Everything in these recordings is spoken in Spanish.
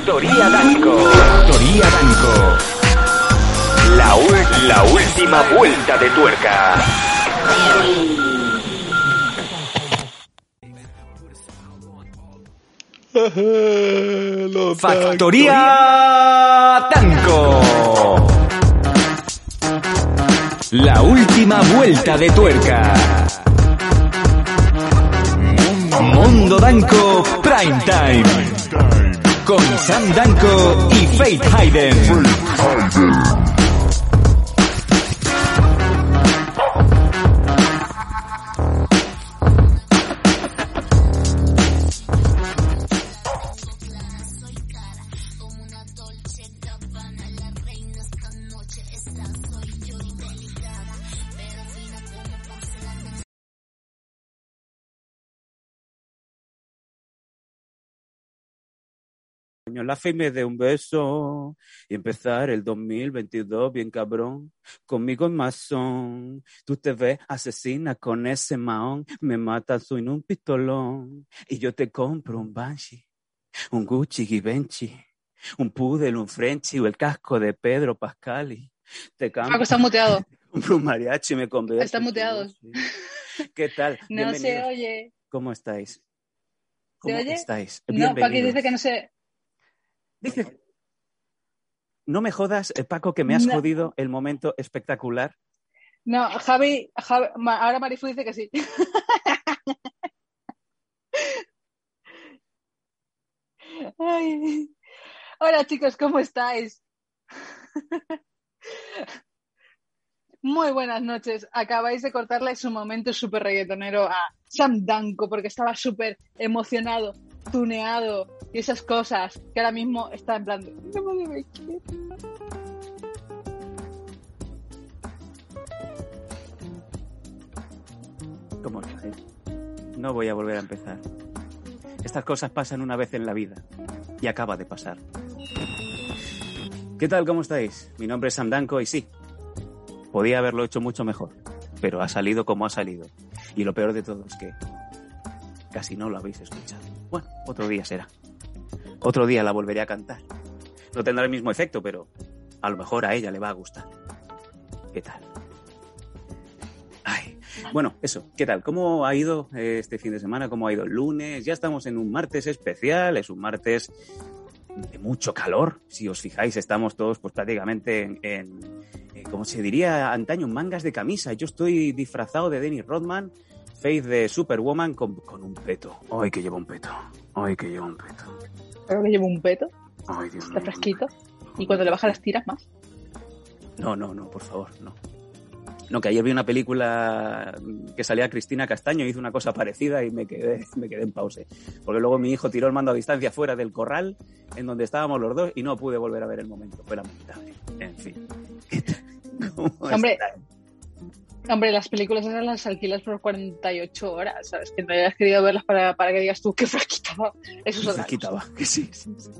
Factoría Danco. Factoría Danco. La, la última vuelta de tuerca. Factoría Danco. La última vuelta de tuerca. Mundo Danco Prime Time. Con Sam Danco y Faith Hayden. Coño, la fe me dé un beso y empezar el 2022 bien cabrón. Conmigo en masón. Tú te ves asesina con ese maón. Me matas en un pistolón. Y yo te compro un Banshee, un Gucci Givenchy, un Pudel, un Frenchy o el casco de Pedro Pascali. Te Paco cambio está muteado. un mariachi me convierto. Está muteado. ¿Qué tal? No se oye. ¿Cómo estáis? ¿Se ¿Cómo oye? estáis? No, Paqui dice que no se. Dice, no me jodas, eh, Paco, que me has No. jodido el momento espectacular. No, Javi, ahora Marifu dice que sí. Ay. Hola chicos, ¿cómo estáis? Muy buenas noches. Acabáis de cortarle su momento súper reggaetonero a Sam Danko porque estaba súper emocionado, tuneado y esas cosas que ahora mismo está en plan. ¿Cómo estáis? No voy a volver a empezar. Estas cosas pasan una vez en la vida y acaba de pasar. ¿Qué tal? ¿Cómo estáis? Mi nombre es Sam Danko y sí, podía haberlo hecho mucho mejor, pero ha salido como ha salido. Y lo peor de todo es que casi no lo habéis escuchado. Bueno, otro día será. Otro día la volveré a cantar. No tendrá el mismo efecto, pero a lo mejor a ella le va a gustar. ¿Qué tal? Ay, bueno, eso, ¿qué tal? ¿Cómo ha ido eh, este fin de semana? ¿Cómo ha ido el lunes? Ya estamos en un martes especial, es un martes de mucho calor. Si os fijáis, estamos todos pues prácticamente en, en, eh, como se diría antaño, mangas de camisa. Yo estoy disfrazado de Dennis Rodman, Faith de Superwoman con, con un peto. Ay, que llevo un peto. Ay, que llevo un peto. Creo que llevo un peto, Ay, Dios está fresquito. Y cuando le baja las tiras más. No, no, no, por favor, no. No, que ayer vi una película que salía Cristina Castaño, hizo una cosa parecida y me quedé, me quedé en pause. Porque luego mi hijo tiró el mando a distancia fuera del corral en donde estábamos los dos y no pude volver a ver el momento. Fue lamentable. En fin. ¿Cómo Hombre? Hombre, las películas esas las alquilas por 48 horas, ¿sabes? Que no hayas querido verlas para, para que digas tú qué fresquita va. Eso es otra Se cosa. quitaba, que sí, sí, sí.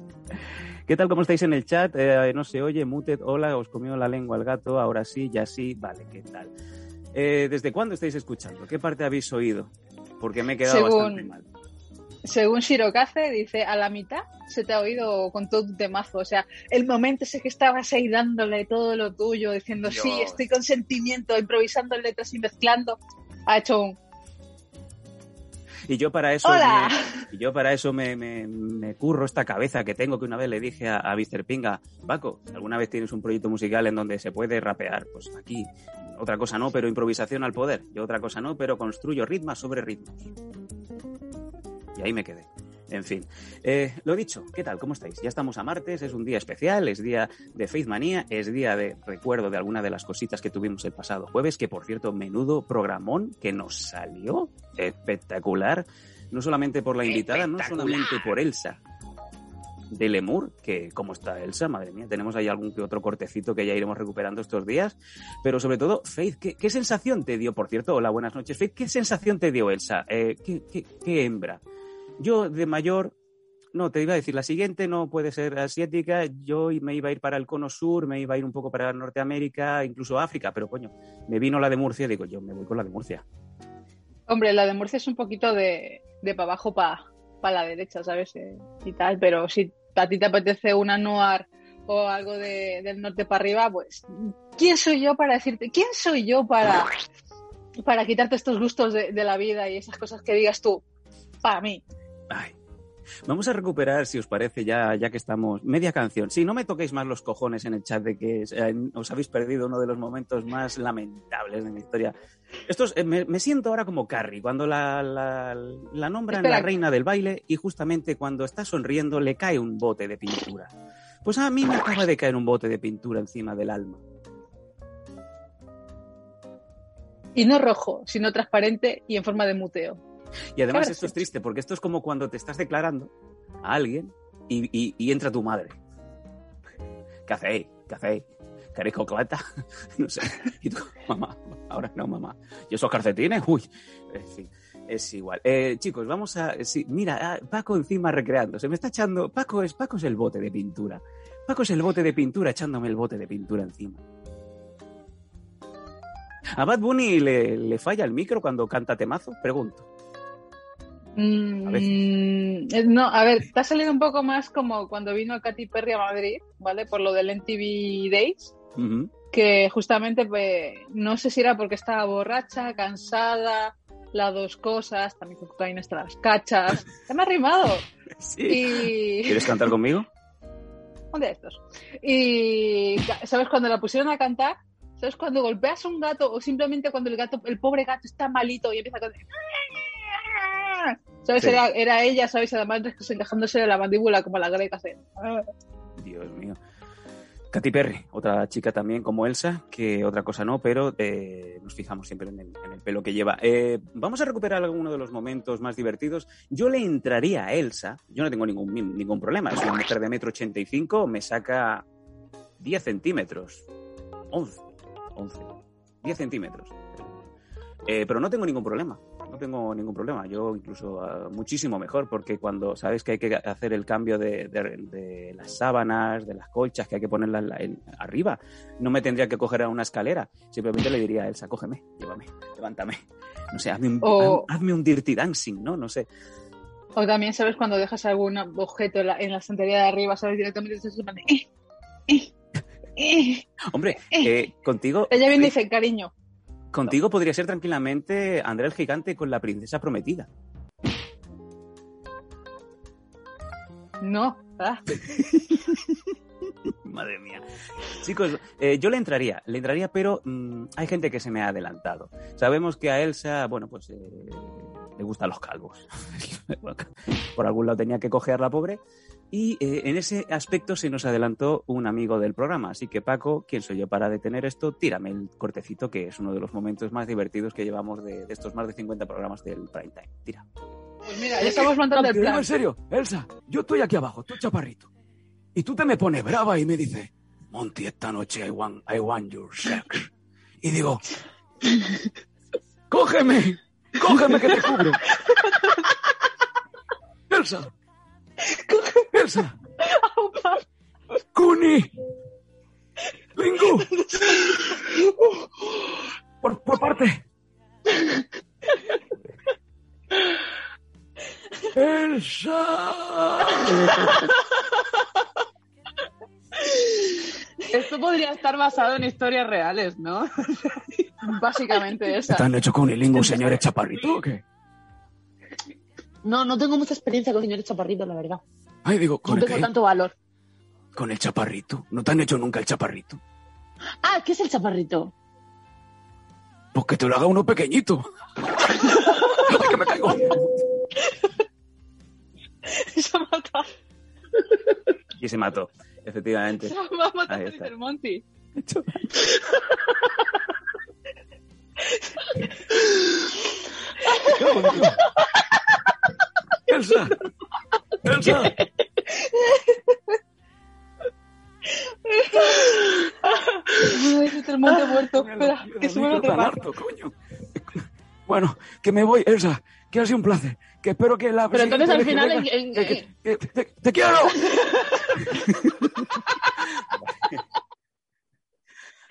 ¿Qué tal? ¿Cómo estáis en el chat? Eh, no se oye, muted, hola, os comió la lengua el gato, ahora sí, ya sí, vale, ¿qué tal? Eh, ¿Desde cuándo estáis escuchando? ¿Qué parte habéis oído? Porque me he quedado Según- bastante mal. Según Shirokaze, dice, a la mitad se te ha oído con todo un temazo. O sea, el momento ese que estabas ahí dándole todo lo tuyo, diciendo, sí, estoy con sentimiento, improvisando letras y mezclando, ha hecho un... Y yo para eso, ¡Hola! me, y yo para eso me, me- me curro esta cabeza que tengo que una vez le dije a, a Mr. Pinga, Paco, ¿alguna vez tienes un proyecto musical en donde se puede rapear? Pues aquí, otra cosa no, pero improvisación al poder. Yo otra cosa no, pero construyo ritmos sobre ritmos. Y ahí me quedé. En fin, Eh, lo dicho, ¿qué tal? ¿Cómo estáis? Ya estamos a martes, es un día especial, es día de Faith Manía, es día de recuerdo de alguna de las cositas que tuvimos el pasado jueves, que por cierto, menudo programón que nos salió espectacular, no solamente por la invitada, no solamente por Elsa de Lemur, que cómo está Elsa, madre mía, tenemos ahí algún que otro cortecito que ya iremos recuperando estos días, pero sobre todo, Faith, ¿qué, qué sensación te dio, por cierto? Hola, buenas noches, Faith, ¿qué sensación te dio Elsa? Eh, ¿qué, qué, qué hembra? Yo de mayor, no, te iba a decir, la siguiente no puede ser asiática, yo me iba a ir para el cono sur, me iba a ir un poco para Norteamérica, incluso África, pero coño, me vino la de Murcia y digo, yo me voy con la de Murcia. Hombre, la de Murcia es un poquito de, de para abajo para la derecha, ¿sabes? Eh, y tal, pero si a ti te apetece una noir o algo de, del norte para arriba, pues, ¿quién soy yo para decirte? ¿Quién soy yo para, para quitarte estos gustos de la vida y esas cosas que digas tú? Para mí. Ay. Vamos a recuperar, si os parece, ya, ya que estamos, media canción. Si no me toquéis más los cojones en el chat de que eh, os habéis perdido uno de los momentos más lamentables de mi historia. Esto es- eh, me, me siento ahora como Carrie, cuando la, la, la nombran Espera. la reina del baile y justamente cuando está sonriendo le cae un bote de pintura. Pues a mí me acaba de caer un bote de pintura encima del alma. Y no rojo, sino transparente y en forma de muteo. Y además esto es triste porque esto es como cuando te estás declarando a alguien y, y- y entra tu madre. ¿Qué hacéis? ¿Qué hacéis? ¿Queréis cocleta? no sé. Y tú, mamá, ahora no, mamá. ¿Y esos calcetines? Uy. En fin, es igual. Eh, chicos, vamos a... Sí, mira, ah, Paco encima recreando. Se me está echando... Paco es, Paco es el bote de pintura. Paco es el bote de pintura echándome el bote de pintura encima. ¿A Bad Bunny le, le falla el micro cuando canta temazo? Pregunto. Mm, A eh, no, a ver, te ha salido un poco más como cuando vino Katy Perry a Madrid, ¿vale? Por lo del MTV Days, que justamente pues, no sé si era porque estaba borracha, cansada, las dos cosas, también con cocaína hasta las cachas. Se me ha rimado. Sí. Y. ¿Quieres cantar conmigo? Un de estos. Y, ¿sabes? Cuando la pusieron a cantar, ¿sabes? Cuando golpeas a un gato o simplemente cuando el gato, el pobre gato está malito y empieza a cantar. ¿Sabes? Sí. Era, era ella, ¿sabes? Además encajándose la mandíbula como la greca. así. Dios mío. Katy Perry, otra chica también como Elsa, que otra cosa no, pero eh, nos fijamos siempre en el, en el pelo que lleva. Eh, vamos a recuperar alguno de los momentos más divertidos. Yo le entraría a Elsa, yo no tengo ningún, ningún problema, es una mujer de metro ochenta y cinco, me saca 10 centímetros, 11, 11, 10 centímetros. Eh, pero no tengo ningún problema, no tengo ningún problema. Yo incluso ah, muchísimo mejor, porque cuando sabes que hay que hacer el cambio de, de- de las sábanas, de las colchas, que hay que ponerlas en- arriba, no me tendría que coger a una escalera. Simplemente le diría a Elsa, cógeme, llévame, levántame. No sé, hazme un, O- haz- hazme un dirty dancing, ¿no? No sé. O también, ¿sabes? Cuando dejas algún objeto en la, en la estantería de arriba, ¿sabes? Directamente estás "Eh, eh, eh". Hombre, Eh. eh, contigo, Ella viene y dice, cariño, contigo podría ser tranquilamente André el Gigante con la princesa prometida. no. Ah, Madre mía. Chicos, eh, yo le entraría, le entraría, pero mm, hay gente que se me ha adelantado. Sabemos que a Elsa, bueno, pues eh, le gustan los calvos. Por algún lado tenía que coger la pobre. Y eh, en ese aspecto se nos adelantó un amigo del programa. Así que Paco, ¿quién soy yo para detener esto? Tírame el cortecito, que es uno de los momentos más divertidos que llevamos de, de estos más de 50 programas del Prime Time. Tira. pues mira, ya estamos montando el plan. en serio, Elsa, yo estoy aquí abajo, tú chaparrito. Y tú te me pones brava y me dices, Monty, esta noche I want, I want your sex. Y digo, cógeme, cógeme que te cubro. Elsa, Elsa, Kuni, Lingu, por, por parte. Elsa. Esto podría estar basado en historias reales, ¿no? Básicamente esa. ¿Están hecho con Lingu, señores chaparrito o qué? No, no tengo mucha experiencia con señores chaparritos, la verdad. Ay, digo, No ¿con el tengo qué? tanto valor. Con el chaparrito. ¿No te han hecho nunca el chaparrito? Ah, ¿qué es el chaparrito? Pues que te lo haga uno pequeñito. Ay, que me caigo. Se ha matado. Y se mató, efectivamente. Se va a matar, Ahí dice está. el Monty. Elsa. Elsa. Ay, dice el Monty muerto. Espera, que se Tan trepar. harto, coño. Bueno, que me voy, Elsa. Que ha sido un placer. Que espero que la Pero entonces al final... en- que en- venga- que- que- te, te quiero.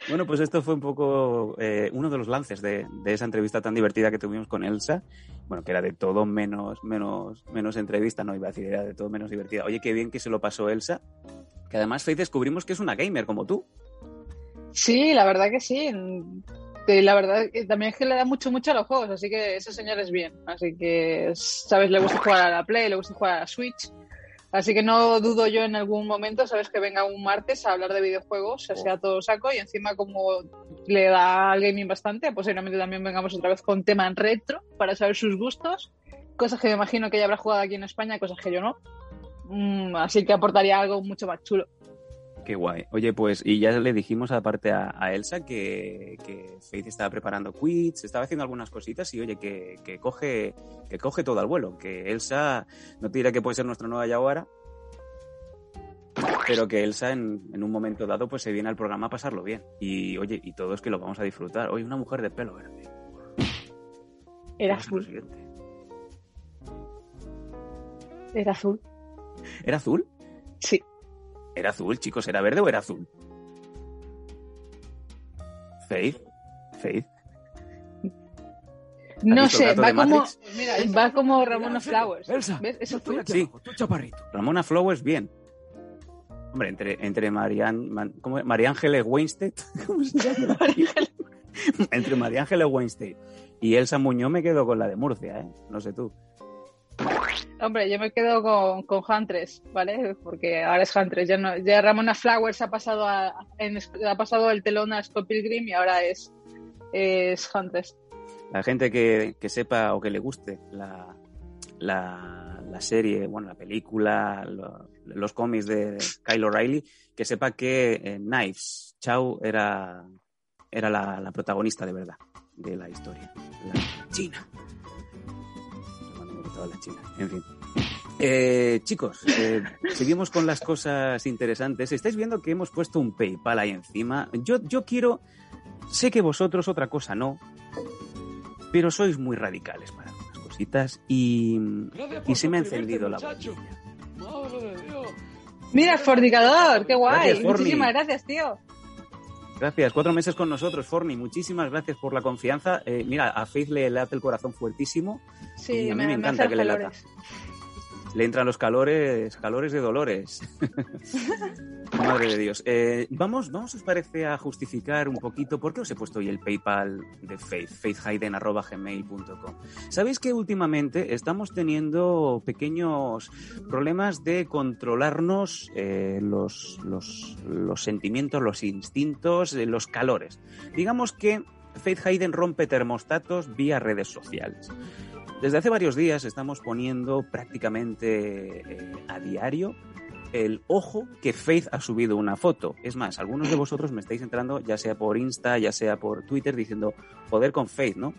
Bueno, pues esto fue un poco eh, uno de los lances de, de esa entrevista tan divertida que tuvimos con Elsa. bueno, que era de todo menos, menos, menos entrevista, no iba a decir, era de todo menos divertida. Oye, qué bien que se lo pasó Elsa, que además Faith descubrimos que es una gamer como tú. Sí, la verdad que sí. La verdad que también es que le da mucho, mucho a los juegos, así que ese señor es bien. Así que, ¿sabes? Le gusta jugar a la Play, le gusta jugar a la Switch. Así que no dudo yo en algún momento, ¿sabes? Que venga un martes a hablar de videojuegos, sea todo saco, y encima como le da al gaming bastante, posiblemente también vengamos otra vez con tema en retro para saber sus gustos. Cosas que me imagino que ya habrá jugado aquí en España, cosas que yo no. Mm, así que aportaría algo mucho más chulo. Qué guay. Oye, pues, y ya le dijimos aparte a, a Elsa que, que, Faith estaba preparando quiz, estaba haciendo algunas cositas y oye, que, que, coge, que coge todo al vuelo. Que Elsa, no te diré que puede ser nuestra nueva Yaguara, pero que Elsa en, en, un momento dado pues se viene al programa a pasarlo bien. Y oye, y todo es que lo vamos a disfrutar. Hoy una mujer de pelo verde. Era azul. Era azul. ¿Era azul? Sí. ¿Era azul, chicos? ¿Era verde o era azul? Faith. Faith. No sé, va como, mira, va como Ramona Flowers. Elsa, ¿Ves? Es azul. Sí. Tú chaparrito. Ramona Flowers, bien. Hombre, entre, entre Marian, Man, ¿cómo, María Ángeles Weinstein. ¿Cómo se llama? entre María Ángeles Weinstein y Elsa Muñoz me quedo con la de Murcia, ¿eh? No sé tú. Hombre, yo me quedo con, con Huntress, ¿vale? Porque ahora es Huntress. Ya, no, ya Ramona Flowers ha pasado, a, en, ha pasado el telón a Scott Pilgrim y ahora es, es Huntress. La gente que, que, sepa o que le guste la, la, la serie, bueno, la película, lo, los cómics de Kyle O'Reilly, que sepa que eh, Knives, Chao era, era la, la, protagonista de verdad de la historia. La China. La China. En fin. Eh, chicos, eh, seguimos con las cosas interesantes. Estáis viendo que hemos puesto un PayPal ahí encima. Yo, yo quiero, sé que vosotros otra cosa no, pero sois muy radicales para algunas cositas y, y se me ha encendido la bombilla. Mira, Fornicador, qué guay. Gracias, Muchísimas gracias, tío. Gracias, cuatro meses con nosotros, Forni. Muchísimas gracias por la confianza. Eh, mira, a Faith le late el corazón fuertísimo. Sí, y a mí me, me encanta que le lata. Le entran los calores, calores de dolores. Madre de Dios. Eh, vamos, vamos, os parece, a justificar un poquito por qué os he puesto hoy el PayPal de Faith, faithhayden.gmail.com. Sabéis que últimamente estamos teniendo pequeños problemas de controlarnos eh, los, los, los, sentimientos, los instintos, eh, los calores. Digamos que Faith Hayden rompe termostatos vía redes sociales. Desde hace varios días estamos poniendo prácticamente eh, a diario el ojo que Faith ha subido una foto. Es más, algunos de vosotros me estáis entrando, ya sea por Insta, ya sea por Twitter, diciendo poder con Faith, ¿no?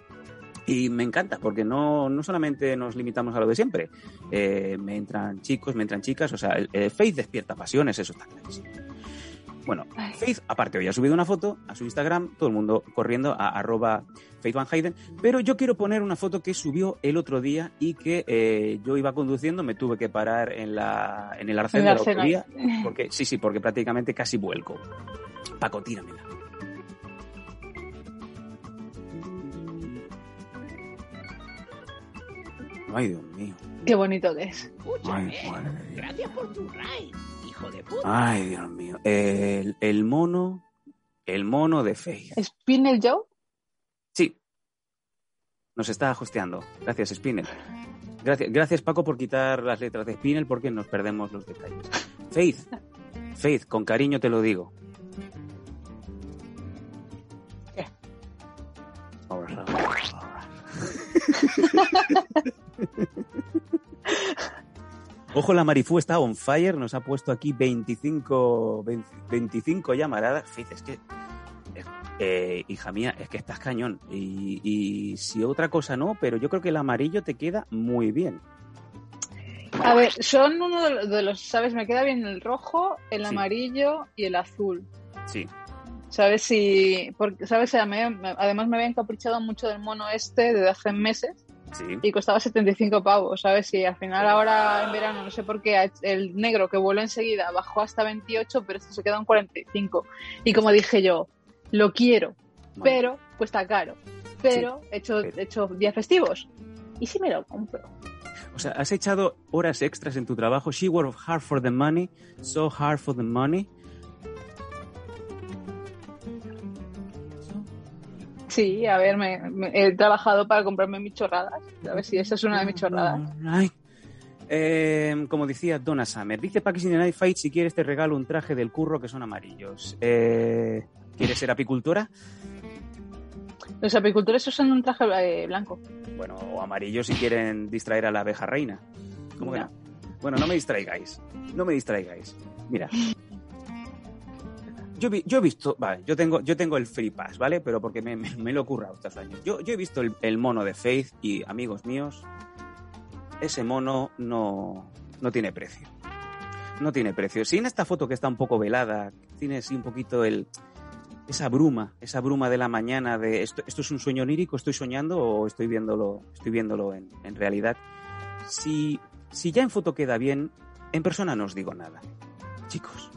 Y me encanta, porque no, no solamente nos limitamos a lo de siempre. Eh, me entran chicos, me entran chicas, o sea, Faith despierta pasiones, eso está clarísimo. Bueno, Faith, aparte, hoy ha subido una foto a su Instagram, todo el mundo corriendo a arroba Faith Van Hayden, pero yo quiero poner una foto que subió el otro día y que eh, yo iba conduciendo, me tuve que parar en, la, en el arcén de la porque, sí, sí, porque prácticamente casi vuelco. Paco, tíramela. Ay, Dios mío. Qué bonito que es. Escúchame, Ay, gracias por tu raid, hijo de puta. Ay, Dios mío. El, el mono, el mono de Faith. ¿Spinel Joe? Nos está hosteando. Gracias, Spinel. Gracias, gracias, Paco, por quitar las letras de Spinel porque nos perdemos los detalles. Faith, Faith, con cariño te lo digo. ¿Qué? Ojo, la Marifú está on fire, nos ha puesto aquí 25, 20, 25 llamaradas. Faith, es que, eh, hija mía, es que estás cañón. Y, y, si otra cosa no, pero yo creo que el amarillo te queda muy bien. A ver, son uno de los, de los ¿sabes? Me queda bien el rojo, el sí. amarillo y el azul. Sí. ¿Sabes? Si, porque, ¿sabes? Además me había encaprichado mucho del mono este desde hace meses. Sí. Y costaba 75 pavos, ¿sabes? Y al final ahora en verano, no sé por qué, el negro que voló enseguida bajó hasta 28, pero esto se quedó en 45. Y como dije yo, lo quiero, bueno. pero cuesta caro. Pero sí. he hecho, he hecho días festivos. ¿y si me lo compro? O sea, has echado horas extras en tu trabajo. She worked hard for the money, so hard for the money. Sí, a ver, me, me- he trabajado para comprarme mis chorradas. A ver si esa es una de mis chorradas. Eh, como decía Donna Summer, dice Packers in the Night Fight, si quieres te regalo un traje del curro que son amarillos. Eh, ¿Quieres ser apicultora? Los apicultores usan un traje eh, blanco. Bueno, o amarillo si quieren distraer a la abeja reina. ¿Cómo que No. no? Bueno, no me distraigáis. No me distraigáis. Mira. Yo, vi- yo he visto, vale, yo tengo, yo tengo el Free Pass, ¿vale? Pero porque me, me, me lo he currado estos años. Yo, yo he visto el, el mono de Faith y, amigos míos, ese mono no, no tiene precio. No tiene precio. Si en esta foto que está un poco velada, tiene así un poquito el, esa bruma, esa bruma de la mañana de esto, esto es un sueño onírico, estoy soñando o estoy viéndolo, estoy viéndolo en, en realidad. Si, si ya en foto queda bien, en persona no os digo nada. Chicos,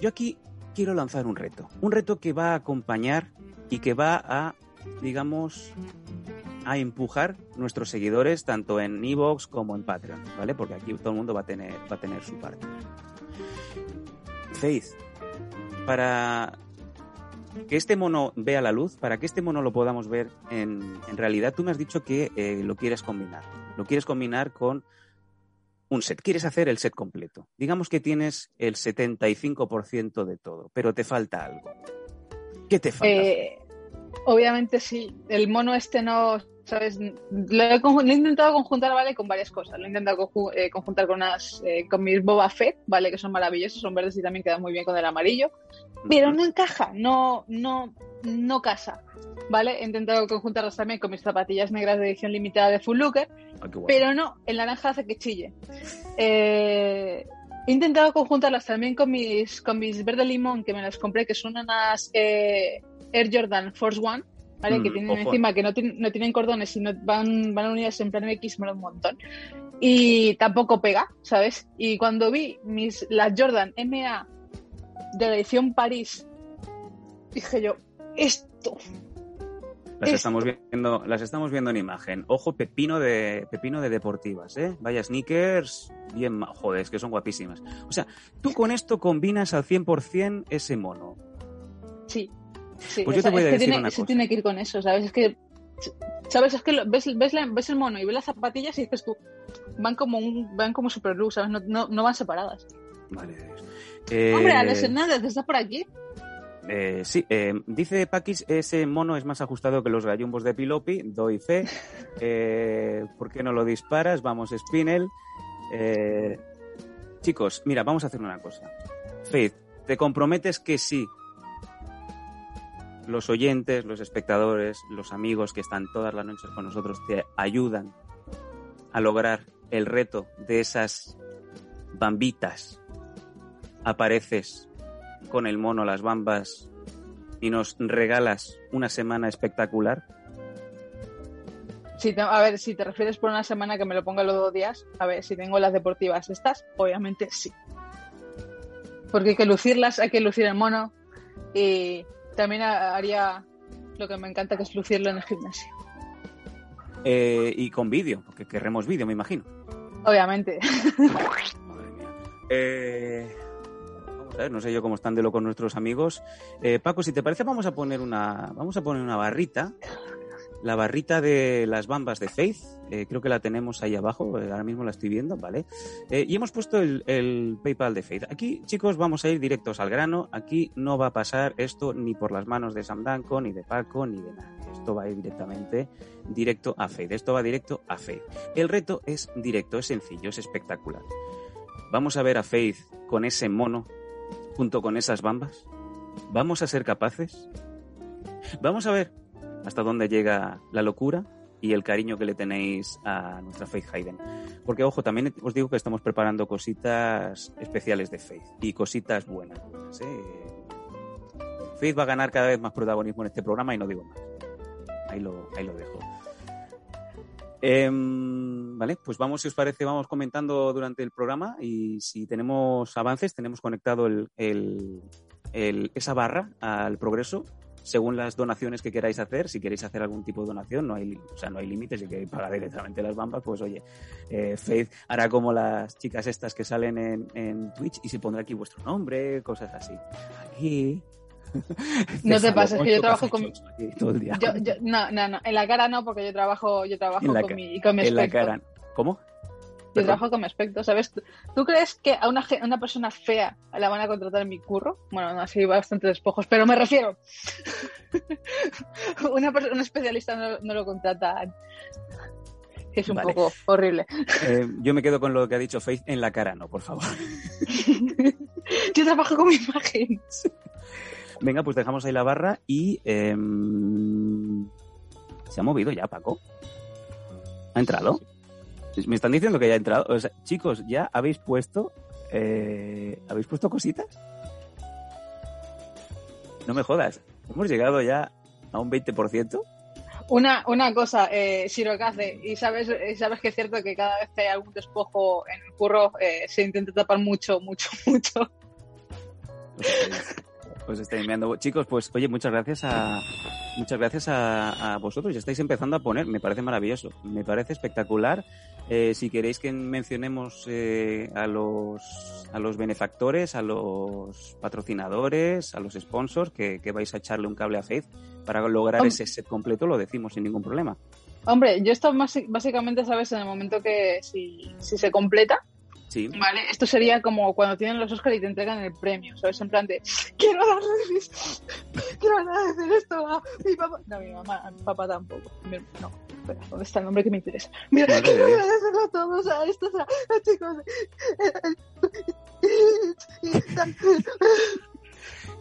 yo aquí quiero lanzar un reto. Un reto que va a acompañar y que va a, digamos, a empujar nuestros seguidores tanto en Evox como en Patreon, ¿vale? Porque aquí todo el mundo va a tener, va a tener su parte. Faith, para que este mono vea la luz, para que este mono lo podamos ver en, realidad, tú me has dicho que eh, lo quieres combinar. Lo quieres combinar con un set. Quieres hacer el set completo. Digamos que tienes el 75% de todo, pero te falta algo. ¿Qué te falta? Eh, obviamente sí. El mono este no, ¿sabes? Lo he, conju- lo he intentado conjuntar, ¿vale? Con varias cosas. Lo he intentado eh, conjuntar con unas, eh, con mis Boba Fett, ¿vale? Que son maravillosos, son verdes y también quedan muy bien con el amarillo. Pero no encaja, no, no, no casa. ¿Vale? He intentado conjuntarlos también con mis zapatillas negras de edición limitada de Full Looker, Ah, pero no, el naranja hace que chille. Eh, he intentado conjuntarlas también con mis, con mis verde limón, que me las compré, que son unas Air Jordan Force One, ¿vale? que Mm, tienen ojo. encima, que no, tienen- no tienen cordones, sino van, van unidas en plan X, mola un montón. Y tampoco pega, ¿sabes? Y cuando vi mis, las Jordan MA de la edición París, dije yo, esto, Las esto. estamos viendo, las estamos viendo en imagen. Ojo, pepino de pepino de deportivas, ¿eh? Vaya sneakers, bien, joder, es que son guapísimas. O sea, tú con esto combinas al 100% ese mono. Sí, sí. Pues yo te voy a decir tiene, una cosa. tiene que ir con eso, ¿sabes? Es que, ¿sabes? Es que lo- ves, ves, la- ves el mono y ves las zapatillas y dices tú, van como un, van como ¿sabes? No, no, no van separadas. Vale. Eh, Hombre, Alex Hernández, ¿estás por aquí? eh, sí, eh, dice Paquis, ese mono es más ajustado que los gallumbos de Pilopi, doy fe. Eh, ¿Por qué no lo disparas? Vamos, Spinel. Eh, chicos, mira, vamos a hacer una cosa. Faith, ¿te comprometes que sí? Los oyentes, los espectadores, los amigos que están todas las noches con nosotros te ayudan a lograr el reto de esas bambitas. Apareces con el mono las bambas y nos regalas una semana espectacular. Si te- a ver, si te refieres por una semana que me lo ponga los dos días, a ver, si tengo las deportivas estas, obviamente sí. Porque hay que lucirlas, hay que lucir el mono y también ha- haría lo que me encanta, que es lucirlo en el gimnasio. Eh, y con vídeo, porque querremos vídeo, me imagino. Obviamente. Madre mía. Eh, vamos a ver, no sé yo cómo están de lo con nuestros amigos. Eh, Paco, si te parece, vamos a poner una, vamos a poner una barrita. La barrita de las bambas de Faith. eh, creo que la tenemos ahí abajo. eh, ahora mismo la estoy viendo, ¿vale? Eh, y hemos puesto el, PayPal de Faith. Aquí, chicos, vamos a ir directos al grano. Aquí no va a pasar esto ni por las manos de Sam Danko, ni de Paco, ni de nadie. Esto va a ir directamente directo a Faith. Esto va directo a Faith. El reto es directo, es sencillo, es espectacular. Vamos a ver a Faith con ese mono junto con esas bambas. ¿Vamos a ser capaces? Vamos a ver hasta dónde llega la locura y el cariño que le tenéis a nuestra Faith Hayden. Porque, ojo, también os digo que estamos preparando cositas especiales de Faith y cositas buenas. ¿sí? Faith va a ganar cada vez más protagonismo en este programa y no digo más. Ahí lo, ahí lo dejo. Em, vale, pues vamos, si os parece, vamos comentando durante el programa y si tenemos avances, tenemos conectado esa barra al progreso. Según las donaciones que queráis hacer, si queréis hacer algún tipo de donación, no hay, o sea, no hay límites, si queréis pagar directamente las bambas, pues oye, eh, Faith hará como las chicas estas que salen en, en Twitch y se pondrá aquí vuestro nombre, cosas así. Aquí. No te pases, que yo trabajo con- todo el día. Yo, yo- no, no, no. En la cara no, porque yo trabajo, yo trabajo En la con mi, con mi en la cara. ¿Cómo? Yo trabajo con mi aspecto, ¿sabes? ¿Tú, tú crees que a una, una persona fea la van a contratar en mi curro? Bueno, no, así bastante despojos, pero me refiero. una un especialista no, no lo contratan. Es un Vale. poco horrible. Eh, yo me quedo con lo que ha dicho Faith en la cara, no, por favor. yo trabajo con mi imagen. Venga, pues dejamos ahí la barra y. em, ¿Se ha movido ya, Paco? ¿Ha entrado? Me están diciendo que ya ha entrado. O sea, chicos, ¿ya habéis puesto. eh, ¿Habéis puesto cositas? No me jodas. Hemos llegado ya a un 20%. Una, una cosa, eh, Shirokaze, y sabes, y sabes que es cierto que cada vez que hay algún despojo en el curro eh, se intenta tapar mucho, mucho, mucho. Os estáis, enviando. Chicos, pues oye, muchas gracias a muchas gracias a, a vosotros. Ya estáis empezando a poner, me parece maravilloso, me parece espectacular. Eh, si queréis que mencionemos eh, a los a los benefactores, a los patrocinadores, a los sponsors, que, que vais a echarle un cable a Faith para lograr ese set completo, lo decimos sin ningún problema. Hombre, yo esto más- básicamente, ¿sabes? En el momento que si, si se completa, Sí. ¿vale? Esto sería como cuando tienen los Oscar y te entregan el premio, ¿sabes? En plan de, quiero darles, quiero agradecer esto a mi papá. No, mi mamá, a mi papá tampoco. Mi- no, espera, ¿dónde está el nombre que me interesa? Mira, Madre quiero Dios. agradecerlo a todos, a estos, a, a chicos.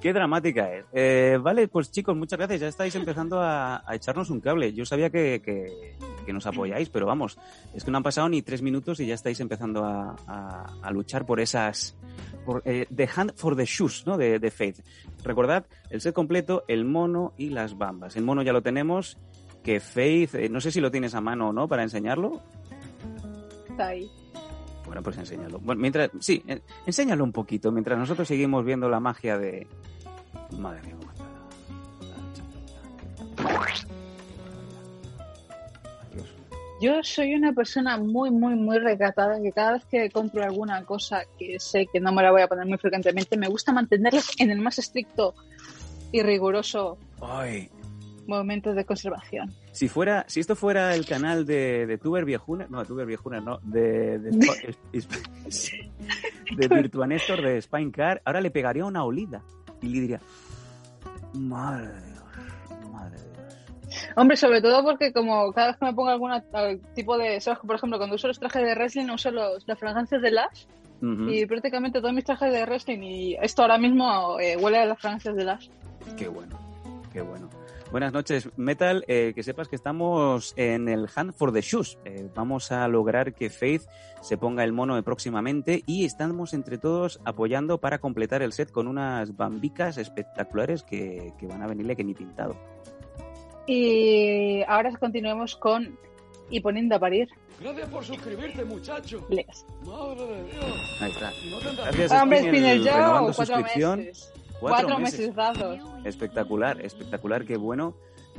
Qué dramática es. Eh, vale, pues chicos, muchas gracias. Ya estáis empezando a, echarnos un cable. Yo sabía que, nos apoyáis, pero vamos, es que no han pasado ni tres minutos y ya estáis empezando a, luchar por esas... Por, eh, the Hand for the Shoes, ¿no? De, de Faith. Recordad, el set completo, el mono y las bambas. El mono ya lo tenemos, que Faith, eh, no sé si lo tienes a mano o no para enseñarlo. Está ahí. Bueno, pues enséñalo. Bueno, mientras, sí, enséñalo un poquito, mientras nosotros seguimos viendo la magia de... Madre mía, cómo está Adiós. Yo soy una persona muy, muy, muy recatada que cada vez que compro alguna cosa que sé que no me la voy a poner muy frecuentemente, me gusta mantenerlas en el más estricto y riguroso Ay, momento de conservación. si fuera, si esto fuera el canal de, de Tuber Viejuner, no, Tuber Viejuner, no, de, de, de Virtuanestor de Spinecar, ahora le pegaría una olida y le diría, madre de Dios, madre de Dios. Hombre, sobre todo porque como cada vez que me pongo algún tipo de... ¿Sabes? Por ejemplo, cuando uso los trajes de wrestling, uso los, las fragancias de Lash y prácticamente todos mis trajes de wrestling y esto ahora mismo eh, huele a las fragancias de Lash. Qué bueno, qué bueno. Buenas noches, Metal. Eh, que sepas que estamos en el Hand for the Shoes. Eh, vamos a lograr que Faith se ponga el mono próximamente y estamos entre todos apoyando para completar el set con unas bambicas espectaculares que, que van a venirle que ni pintado. Y ahora continuemos con Y poniendo a parir. Gracias por suscribirte, muchacho. Madre de Dios. Ahí está. No Gracias, Hombre, Spinel, Spinel Joe, suscripción. meses. Cuatro, Cuatro meses. mesesazos. Espectacular, espectacular, qué bueno.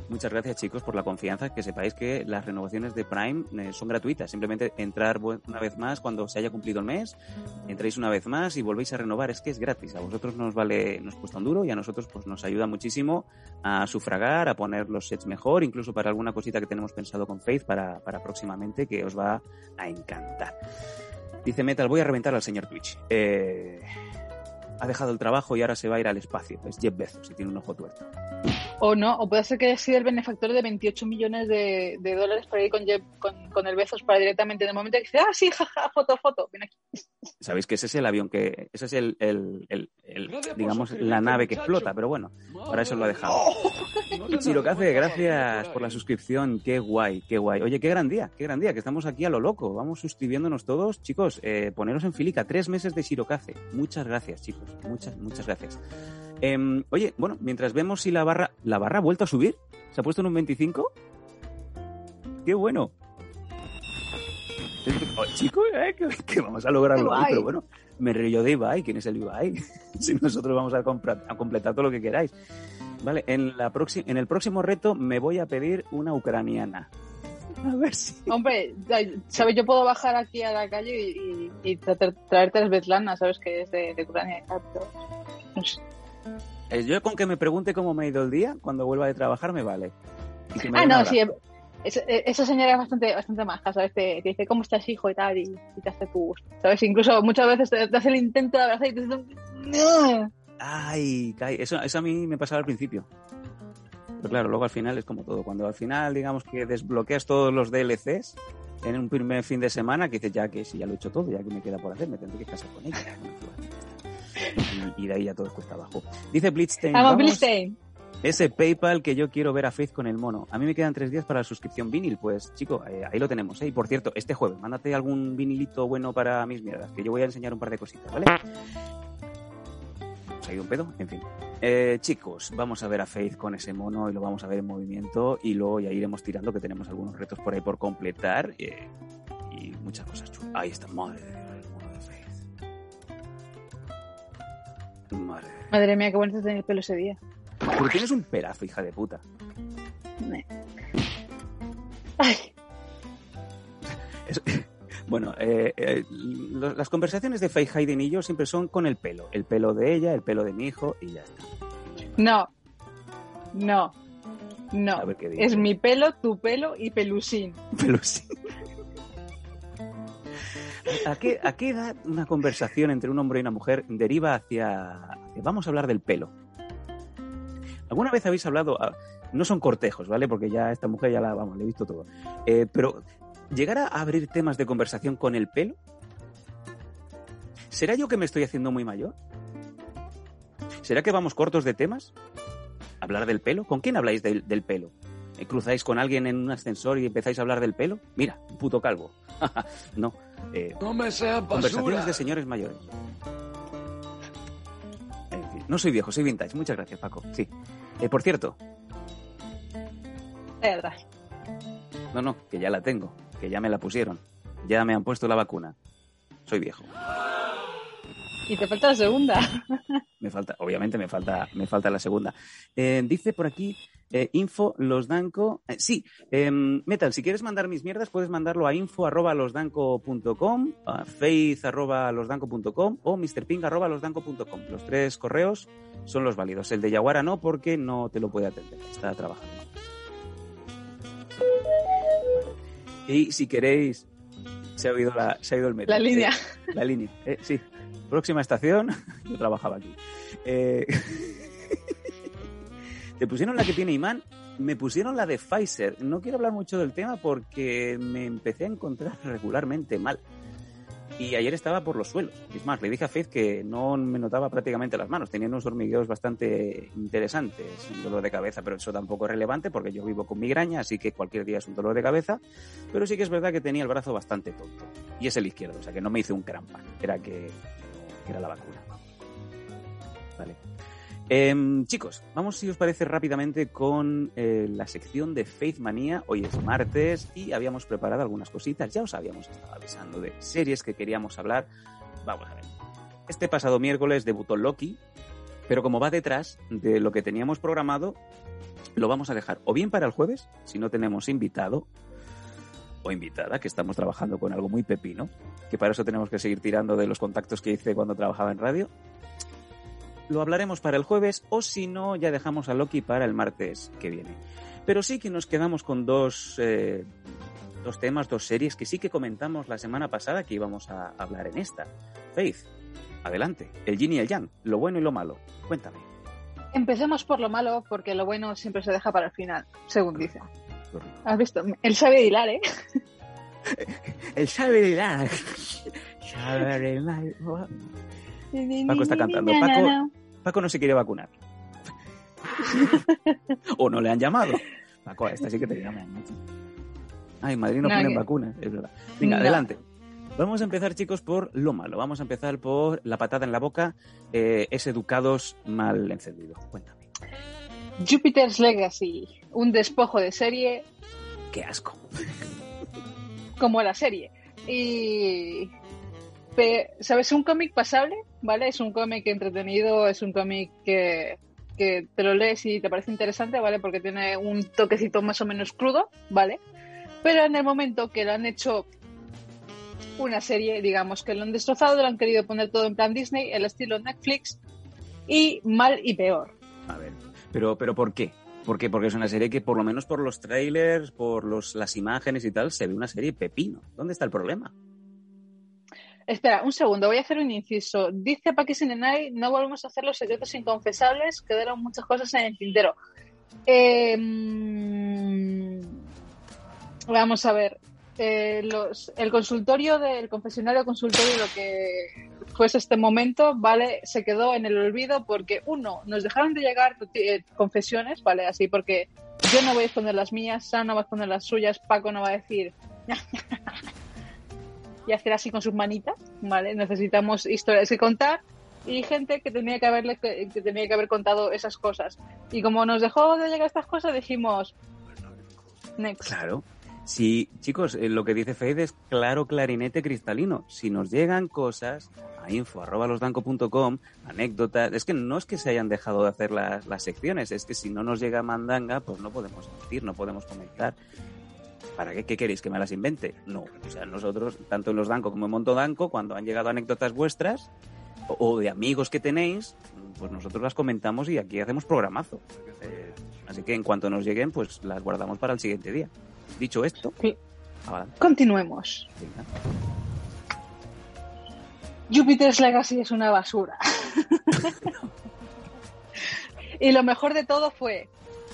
Muchas gracias chicos por la confianza. Que sepáis que las renovaciones de Prime eh, son gratuitas. Simplemente entrar una vez más cuando se haya cumplido el mes, entráis una vez más y volvéis a renovar. Es que es gratis. A vosotros nos vale, nos cuesta un duro y a nosotros pues nos ayuda muchísimo a sufragar, a poner los sets mejor, incluso para alguna cosita que tenemos pensado con Faith para, para próximamente que os va a encantar. Dice Metal, voy a reventar al señor Twitch. Eh, ha dejado el trabajo y ahora se va a ir al espacio. Es Jeff Bezos y tiene un ojo tuerto. O no, o puede ser que haya sido el benefactor de 28 millones de, dólares para ir con, Jeff- con, con el Bezos para directamente en el momento que dice, ah, sí, jaja, foto, foto, ven aquí. Sabéis que ese es el avión que. Ese es el, el- el- digamos, la nave que muchacho. explota, pero bueno, para eso lo ha dejado. Chirocace, ninguna gracias por la suscripción. Qué guay, qué guay. Oye, qué gran día, qué gran día, que estamos aquí a lo loco. Vamos suscribiéndonos todos. Chicos, eh, poneros en filica. Tres meses de Shirokaze. Muchas gracias, chicos. Muchas, muchas gracias. Em, oye, bueno, mientras vemos si la barra. ¿La barra ha vuelto a subir? ¿Se ha puesto en un 25? ¡Qué bueno! Oh, chicos, ¿eh? que, que vamos a lograrlo hoy, pero bueno, me río de Ibai. ¿Quién es el Ibai? si nosotros vamos a, comprar- a completar todo lo que queráis. Vale, en, la próxima, en el próximo reto me voy a pedir una ucraniana. A ver si... Hombre, ¿sabes? Yo puedo bajar aquí a la calle y, y- y tra- traerte Svetlana, ¿sabes? Que es de, de Ucrania. Eh, Yo con que me pregunte cómo me ha ido el día, cuando vuelva de trabajar me vale. Y que me Ah, no, sí. Eh, esa, esa señora es bastante, bastante maja, ¿sabes? Te, te dice, ¿cómo estás, hijo? y tal, y, y te hace tu... ¿Sabes? Incluso muchas veces te, te hace el intento de abrazar y te dice... Ay. Eso, eso a mí me pasaba al principio. Pero claro, luego al final es como todo. Cuando al final, digamos que desbloqueas todos los DLCs en un primer fin de semana, que dices, ya que si ya lo he hecho todo, ya que me queda por hacer, me tendré que casar con ella. Y, y de ahí ya todo cuesta abajo. Dice Blitzstein, Amo vamos, Blitzstein. Ese PayPal que yo quiero ver a Faith con el mono. A mí me quedan tres días para la suscripción vinil. Pues, chico, eh, ahí lo tenemos. ¿eh? Y por cierto, este jueves, mándate algún vinilito bueno para mis mierdas, que yo voy a enseñar un par de cositas, ¿vale? ¿Se ha ido un pedo? En fin. Eh, chicos, vamos a ver a Faith con ese mono y lo vamos a ver en movimiento y luego ya iremos tirando que tenemos algunos retos por ahí por completar eh, y muchas cosas chulas. Ahí está, madre el mono de Faith. Madre. Madre mía, qué bonito tener el pelo ese día. Pero tienes un pelazo, hija de puta. Ay, Es- bueno, eh, eh, lo- las conversaciones de Faith Hayden y yo siempre son con el pelo. El pelo de ella, el pelo de mi hijo y ya está. no. No. A No. ver qué dice. Es mi pelo, tu pelo y pelusín. Pero sí. ¿A qué, ¿A qué edad una conversación entre un hombre y una mujer deriva hacia... hacia- Vamos a hablar del pelo. ¿Alguna vez habéis hablado... ah, No son cortejos, ¿vale? Porque ya esta mujer ya la... Vamos, le he visto todo. Eh, pero, ¿llegar a abrir temas de conversación con el pelo? ¿Será yo que me estoy haciendo muy mayor? ¿Será que vamos cortos de temas? ¿Hablar del pelo? ¿Con quién habláis del, del pelo? ¿Eh, ¿Cruzáis con alguien en un ascensor y empezáis a hablar del pelo? Mira, un puto calvo. no. eh, No me seas conversaciones de señores mayores. Fin, no soy viejo, soy vintage. Muchas gracias, Paco. Sí. Eh, por cierto, De verdad. no, no, que ya la tengo, que ya me la pusieron. Ya me han puesto la vacuna. Soy viejo. Y te falta la segunda. Me falta, obviamente me falta, me falta la segunda. Eh, dice por aquí, eh, info losdanco. eh, sí, eh, Metal, si quieres mandar mis mierdas, puedes mandarlo a info arroba losdanco.com, a faith arroba losdanco.com o mrping arroba losdanco.com. Los tres correos son los válidos. El de Yaguara no, porque no te lo puede atender. Está trabajando. Y si queréis, se ha oído, la, se ha oído el metro. La línea. Eh, la línea, eh, sí. Próxima estación, yo trabajaba aquí. Eh, Te pusieron la que tiene imán, me pusieron la de Pfizer. No quiero hablar mucho del tema porque me empecé a encontrar regularmente mal. Y ayer estaba por los suelos. Es más, le dije a Faith que no me notaba prácticamente las manos. Tenía unos hormigueos bastante interesantes. Un dolor de cabeza, pero eso tampoco es relevante porque yo vivo con migraña, así que cualquier día es un dolor de cabeza. Pero sí que es verdad que tenía el brazo bastante tonto. Y es el izquierdo, o sea que no me hice un crampa. Era que, que era la vacuna. Vale. Em, chicos, vamos si os parece rápidamente con eh, la sección de Faith Manía. Hoy es martes y habíamos preparado algunas cositas. Ya os habíamos estado avisando de series que queríamos hablar. Vamos a ver. Este pasado miércoles debutó Loki, pero como va detrás de lo que teníamos programado, lo vamos a dejar o bien para el jueves, si no tenemos invitado o invitada, que estamos trabajando con algo muy pepino, que para eso tenemos que seguir tirando de los contactos que hice cuando trabajaba en radio, lo hablaremos para el jueves o si no, ya dejamos a Loki para el martes que viene. Pero sí que nos quedamos con dos, eh, dos temas, dos series que sí que comentamos la semana pasada que íbamos a hablar en esta. Faith, adelante. El yin y el yang, lo bueno y lo malo. Cuéntame. Empecemos por lo malo, porque lo bueno siempre se deja para el final, según dice. ¿Has visto? Él sabe hilar, ¿eh? El saber Paco está cantando. Paco, Paco no se quiere vacunar. o no le han llamado. Paco, a esta sí que te llaman. Ay, en Madrid no, No, ponen que- vacunas, es verdad. Venga, No. adelante. Vamos a empezar, chicos, por lo malo. Vamos a empezar por la patada en la boca. Eh, es educados mal encendido. Cuéntame. Jupiter's Legacy, un despojo de serie Qué asco. como la serie. y... ¿Sabes? Un cómic pasable, ¿vale? Es un cómic entretenido, es un cómic que, que te lo lees y te parece interesante, ¿vale? Porque tiene un toquecito más o menos crudo, ¿vale? Pero en el momento que lo han hecho una serie, digamos que lo han destrozado, lo han querido poner todo en plan Disney, el estilo Netflix, y mal y peor. A ver, pero, pero ¿por qué? ¿Por? Porque es una serie que por lo menos por los trailers, por los, las imágenes y tal, se ve una serie pepino. ¿Dónde está el problema? Espera, un segundo, voy a hacer un inciso. Dice Paki Sinenay, no volvemos a hacer los secretos inconfesables, quedaron muchas cosas en el tintero. Mm, vamos a ver. Eh, los- el consultorio del confesionario consultorio, lo que fuese este momento, ¿vale? Se quedó en el olvido porque, uno, nos dejaron de llegar eh, confesiones, ¿vale? Así, porque yo no voy a exponer las mías, Sam no va a exponer las suyas, Paco no va a decir y hacer así con sus manitas, ¿vale? Necesitamos historias que contar y gente que tenía que haberle que, que tenía que haber contado esas cosas. Y como nos dejó de llegar estas cosas, dijimos next. Claro. Sí, chicos, eh, lo que dice Fade es claro, clarinete, cristalino. Si nos llegan cosas a info arroba anécdotas, es que no es que se hayan dejado de hacer las, las secciones, es que si no nos llega mandanga, pues no podemos decir, no podemos comentar. ¿Para qué, queréis? ¿Que me las invente? No. O sea, nosotros, tanto en los Danco como en Montodanco, cuando han llegado anécdotas vuestras o, o de amigos que tenéis, pues nosotros las comentamos y aquí hacemos programazo. Eh, así que en cuanto nos lleguen, pues las guardamos para el siguiente día. Dicho esto, Sí. Continuemos. venga. Jupiter's Legacy es una basura. y lo mejor de todo fue,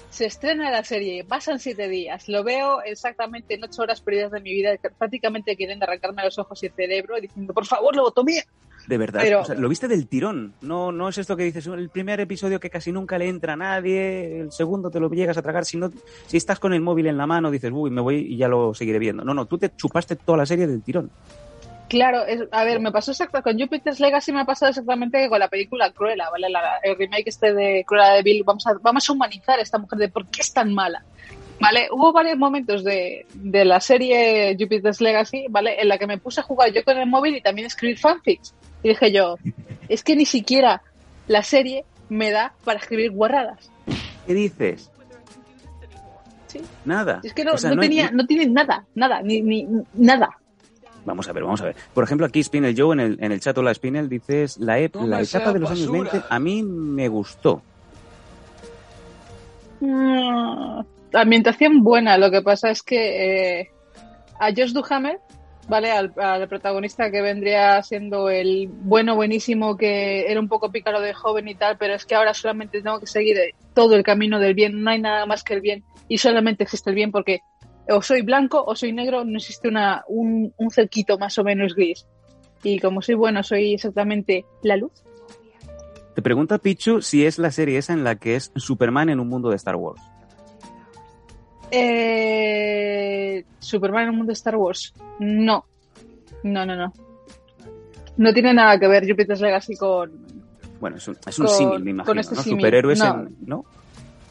se estrena la serie, pasan siete días, lo veo exactamente en ocho horas perdidas de mi vida, prácticamente quieren arrancarme los ojos y el cerebro, diciendo, por favor, lobotomía. De verdad, Pero- o sea, lo viste del tirón. No, no es esto que dices, el primer episodio que casi nunca le entra a nadie, el segundo te lo llegas a tragar. Si no, si estás con el móvil en la mano, dices, uy, me voy y ya lo seguiré viendo. No, no, tú te chupaste toda la serie del tirón. Claro, es- a ver, me pasó exactamente con Jupiter's Legacy me ha pasado exactamente que con la película Cruella, ¿vale? La- el remake este de Cruella de Bill, vamos a, vamos a humanizar a esta mujer de por qué es tan mala. ¿Vale? Hubo varios momentos de, de la serie Jupiter's Legacy, ¿vale? En la que me puse a jugar yo con el móvil y también escribir fanfics. Y dije yo, es que ni siquiera la serie me da para escribir guarradas. ¿Qué dices? Sí. Nada. Es que no, O sea, no tenía, no tiene nada, nada, ni, ni nada. Vamos a ver, vamos a ver. Por ejemplo, aquí Spinel Joe en el, en el chat, la Spinel, dices, la, ep- Toma la etapa de los años basura. 20 a mí me gustó. Mm, ambientación buena, lo que pasa es que eh, a Josh Duhamel, ¿vale? Al, protagonista que vendría siendo el bueno, buenísimo, que era un poco pícaro de joven y tal, pero es que ahora solamente tengo que seguir todo el camino del bien, no hay nada más que el bien y solamente existe el bien porque o soy blanco o soy negro, no existe una, un, un cerquito más o menos gris. Y como soy bueno, soy exactamente la luz. Te pregunta Pichu si es la serie esa en la que es Superman en un mundo de Star Wars. Eh, Superman en un mundo de Star Wars. No. No, no, no. No tiene nada que ver Jupiter's Legacy con. Bueno, es un, es un Con- símil, me imagino, con este ¿no? símil. Superhéroes No. en... ¿no?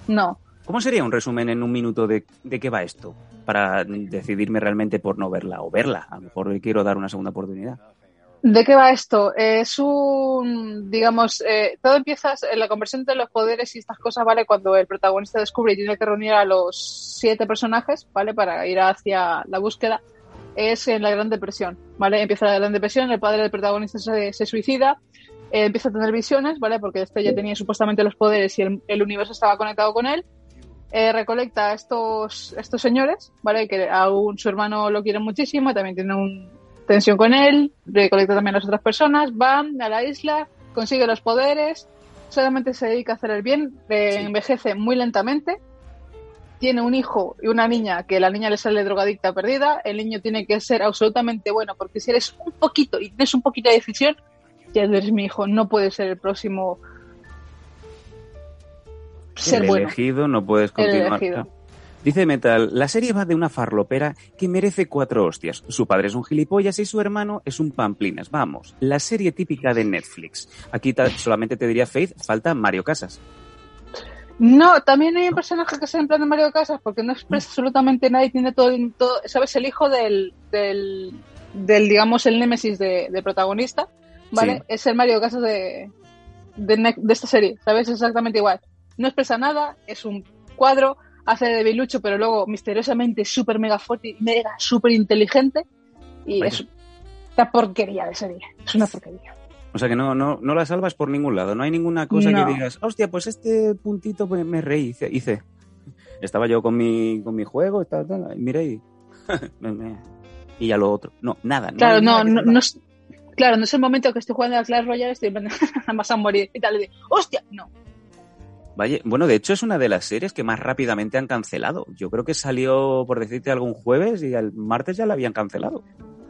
No. ¿Cómo sería un resumen en un minuto de, de qué va esto? Para decidirme realmente por no verla o verla. A lo mejor le quiero dar una segunda oportunidad. ¿De qué va esto? Es un, digamos, eh, todo empieza en la conversión de los poderes y estas cosas, ¿vale? Cuando el protagonista descubre y tiene que reunir a los siete personajes, ¿vale? Para ir hacia la búsqueda, es en la Gran Depresión, ¿vale? Empieza la Gran Depresión, el padre del protagonista se, suicida, eh, empieza a tener visiones, ¿vale? Porque este ya tenía supuestamente los poderes y el, universo estaba conectado con él. Eh, recolecta a estos, estos señores, ¿vale? Que aún su hermano lo quiere muchísimo, también tiene un, tensión con él, recolecta también a las otras personas, van a la isla, consigue los poderes, solamente se dedica a hacer el bien, eh, Sí. envejece muy lentamente, tiene un hijo y una niña que la niña le sale drogadicta perdida, el niño tiene que ser absolutamente bueno, porque si eres un poquito y tienes un poquito de decisión, ya eres mi hijo, no puedes ser el próximo ser el bueno. elegido no puedes El continuar. elegido. Dice Metal, la serie va de una farlopera que merece cuatro hostias. Su padre es un gilipollas y su hermano es un pamplinas. Vamos, la serie típica de Netflix. Aquí solamente te diría Faith, falta Mario Casas. No, también hay un personaje que es en plan de Mario Casas porque no expresa absolutamente nada y tiene todo, todo ¿sabes? El hijo del, del, del digamos, el némesis de, de protagonista, ¿vale? Sí. Es el Mario Casas de, de, esta serie, ¿sabes? Es exactamente igual. No expresa nada, es un cuadro, hace de bilucho, pero luego misteriosamente súper mega fuerte y mega súper inteligente. Y Vaya. es una porquería de serie. Es una porquería. O sea que no, no, no la salvas por ningún lado. No hay ninguna cosa No. que digas, hostia, pues este puntito pues, me reí. Hice, hice. Estaba yo con mi, con mi juego, tal, tal, y miré y. me- me- y ya lo otro. No, nada. no Claro, no, nada no, claro, no es el momento que estoy jugando a Clash Royale, estoy vas a morir y tal. Y digo, ¡hostia! No. Vaya, bueno, de hecho es una de las series que más rápidamente han cancelado. Yo creo que salió, por decirte, algún jueves y el martes ya la habían cancelado.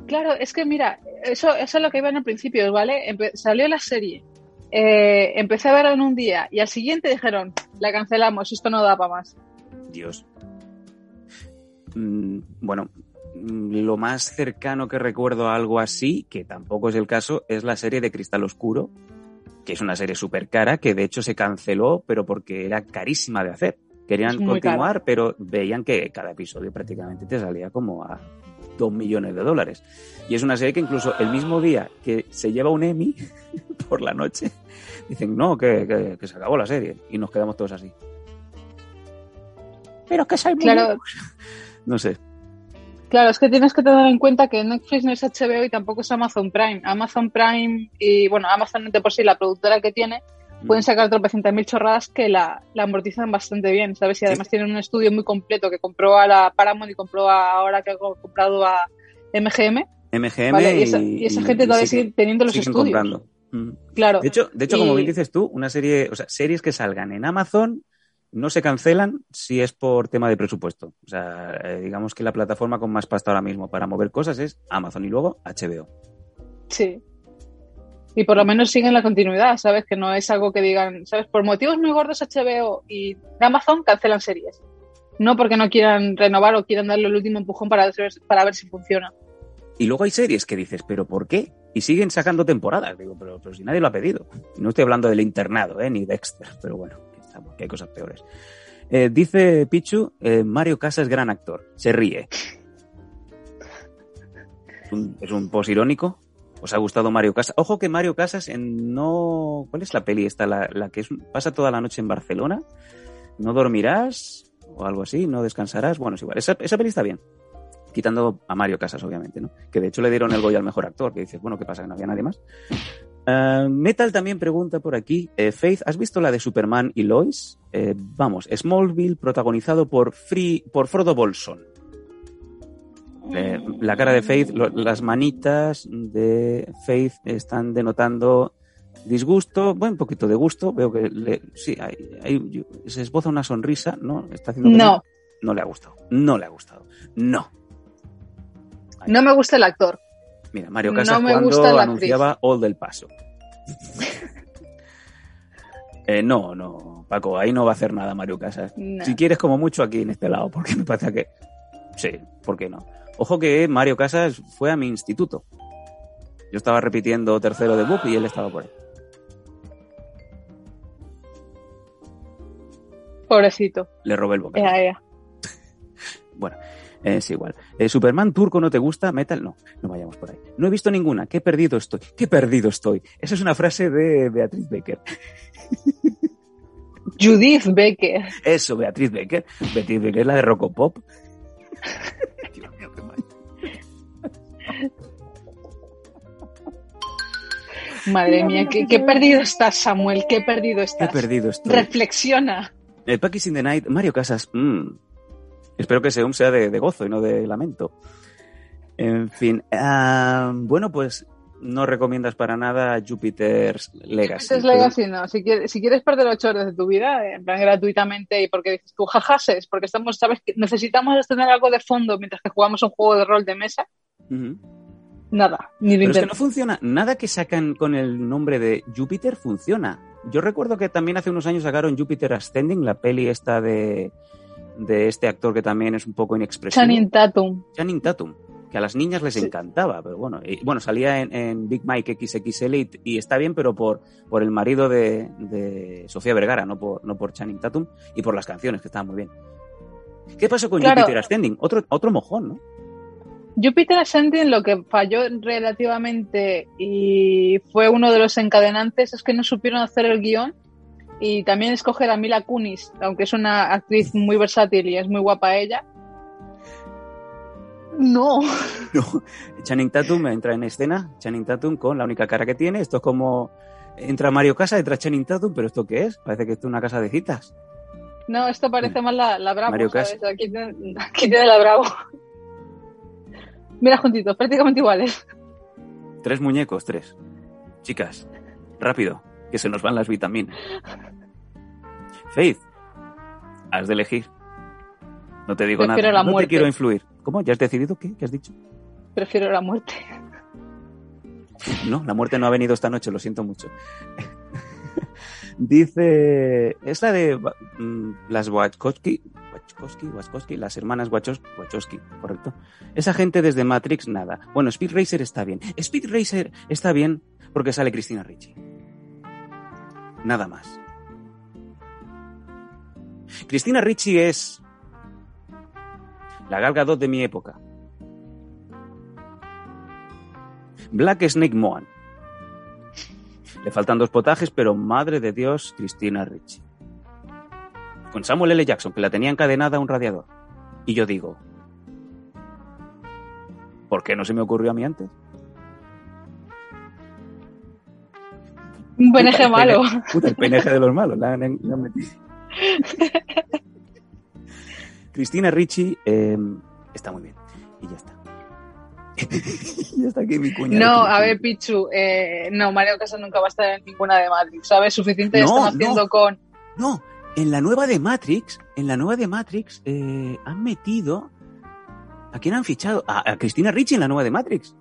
Claro, es que mira, eso, eso es lo que iban al principio, ¿vale? Empe- salió la serie, eh, empecé a verla en un día y al siguiente dijeron, la cancelamos, esto no da para más. Dios. Mm, bueno, mm, lo más cercano que recuerdo a algo así, que tampoco es el caso, es la serie de Cristal Oscuro, que es una serie súper cara, que de hecho se canceló, pero porque era carísima de hacer. Querían continuar, pero veían que cada episodio prácticamente te salía como a dos millones de dólares. Y es una serie que incluso el mismo día que se lleva un Emmy por la noche, dicen, no, que, que- que se acabó la serie. Y nos quedamos todos así. Pero es que soy muy Claro. No sé. Claro, es que tienes que tener en cuenta que Netflix no es HBO y tampoco es Amazon Prime. Amazon Prime y, bueno, Amazon de por sí, la productora que tiene, pueden sacar tropecientas mil chorradas que la, la amortizan bastante bien, ¿sabes? Y además tienen un estudio muy completo que compró a la Paramount y compró a- ahora que ha comprado a MGM. MGM ¿vale? Y, esa, y esa gente y todavía sigue teniendo los estudios. comprando. Mm. Claro. De hecho, de hecho como bien dices tú, una serie, o sea, series que salgan en Amazon no se cancelan si es por tema de presupuesto. O sea, eh, digamos que la plataforma con más pasta ahora mismo para mover cosas es Amazon y luego HBO. Sí. Y por lo menos siguen la continuidad, ¿sabes? Que no es algo que digan, ¿sabes? Por motivos muy gordos HBO y Amazon cancelan series. No porque no quieran renovar o quieran darle el último empujón para ver, para ver si funciona. Y luego hay series que dices, ¿pero por qué? Y siguen sacando temporadas. Digo, pero, pero si nadie lo ha pedido. No estoy hablando del internado, ¿eh? ni Dexter, pero bueno, que, estamos- que hay cosas peores. Eh, dice Pichu, eh, Mario Casas es gran actor. Se ríe. Es un, es post irónico. ¿Os ha gustado Mario Casas? Ojo que Mario Casas no... ¿Cuál es la peli esta? La, que pasa toda la noche en Barcelona. ¿No dormirás? O algo así, no descansarás. Bueno, es igual. Esa, esa peli está bien quitando a Mario Casas, obviamente, ¿no? Que de hecho le dieron el Goya al mejor actor, que dices, bueno, ¿qué pasa? Que no había nadie más. Ah, Metal también pregunta por aquí, eh, Faith, ¿has visto la de Superman y Lois? Eh, vamos, Smallville, protagonizado por, Free, por Frodo Bolson. Eh, la cara de Faith, lo- las manitas de Faith están denotando disgusto, bueno, un poquito de gusto, veo que le- sí, hay- hay- se esboza una sonrisa, ¿no? Está haciendo que No, no le ha gustado, no le ha gustado, no. no me gusta el actor. Mira, Mario Casas cuando anunciaba All del Paso. Eh, no, no, Paco, ahí no va a hacer nada Mario Casas. No. Si quieres, como mucho aquí en este lado, porque me parece que. Sí, ¿por qué no? Ojo que Mario Casas fue a mi instituto. Yo estaba repitiendo tercero de book y él estaba por ahí. Pobrecito. Le robé el ea. Bueno, es igual. Eh, Superman turco no te gusta, metal no. No vayamos por ahí. No he visto ninguna. Qué perdido estoy. Qué perdido estoy. Esa es una frase de Beatriz Becker. Judith Becker. Eso, Beatriz Becker. Beatriz Becker es la de Rocopop. Dios mío, qué mal. Madre mía, qué, qué perdido estás, Samuel, qué perdido Qué estás. perdido estoy. Reflexiona. Eh, Packers in the Night, Mario Casas. mm. Espero que Seum sea de, de gozo y no de lamento. En fin. ah, bueno, pues no recomiendas para nada Jupiter's Legacy. Es Legacy, no. Si quieres, si quieres perder ocho horas de tu vida, en plan gratuitamente, y porque dices tú jajases, porque estamos, sabes, que necesitamos tener algo de fondo mientras que jugamos un juego de rol de mesa, nada, ni lo Pero es que no funciona. Nada que sacan con el nombre de Júpiter funciona. Yo recuerdo que también hace unos años sacaron Jupiter Ascending, la peli esta de, de este actor que también es un poco inexpresivo. Channing Tatum. Channing Tatum, que a las niñas les Sí. encantaba, pero bueno, y, bueno, salía en, en Big Mike XXL y, y está bien, pero por, por el marido de, de Sofía Vergara, no por, no por Channing Tatum, y por las canciones, que estaban muy bien. ¿Qué pasó con Claro. Jupiter Ascending? Otro, otro mojón, ¿no? Jupiter Ascending lo que falló relativamente y fue uno de los encadenantes es que no supieron hacer el guion y también escoger a Mila Kunis, aunque es una actriz muy versátil y es muy guapa ella. No, No, Channing Tatum entra en escena, Channing Tatum con la única cara que tiene. Esto es como entra Mario Casa, entra Channing Tatum, pero ¿esto qué es? Parece que esto es una casa de citas. no, esto parece más la, la Bravo, Mario ¿sabes? Aquí, tiene- aquí tiene la Bravo. Mira juntitos, prácticamente iguales. Tres muñecos, tres. Chicas, rápido, que se nos van las vitaminas. Faith, has de elegir. No te digo Prefiero nada. la no te quiero influir. ¿Cómo? ¿Ya has decidido qué? ¿Qué has dicho? Prefiero la muerte. No, la muerte no ha venido esta noche, lo siento mucho. Dice, es la de mm, las Wachowski, Wachowski, Wachowski, las hermanas Wachos- Wachowski, correcto. Esa gente desde Matrix, nada. Bueno, Speed Racer está bien. Speed Racer está bien porque sale Cristina Ricci. Nada más. Cristina Ricci es la Gal Gadot de mi época. Black Snake Moan. Le faltan dos potajes, pero madre de Dios, Cristina Ricci. Con Samuel L. Jackson, que la tenía encadenada a un radiador. Y yo digo, ¿por qué no se me ocurrió a mí antes? Un PNG Puta, el malo. PNG Puta, el PNG de los malos. la han- la metido. Cristina Ricci eh, está muy bien. Y ya está. ya está aquí mi cuña. No, a ver, Pichu, eh, no, Mario Casas nunca va a estar en ninguna de Matrix, ¿sabes? Suficiente No, están no. haciendo con... No, en la nueva de Matrix, en la nueva de Matrix, eh, han metido. ¿A quién han fichado? A, a Cristina Ricci en la nueva de Matrix.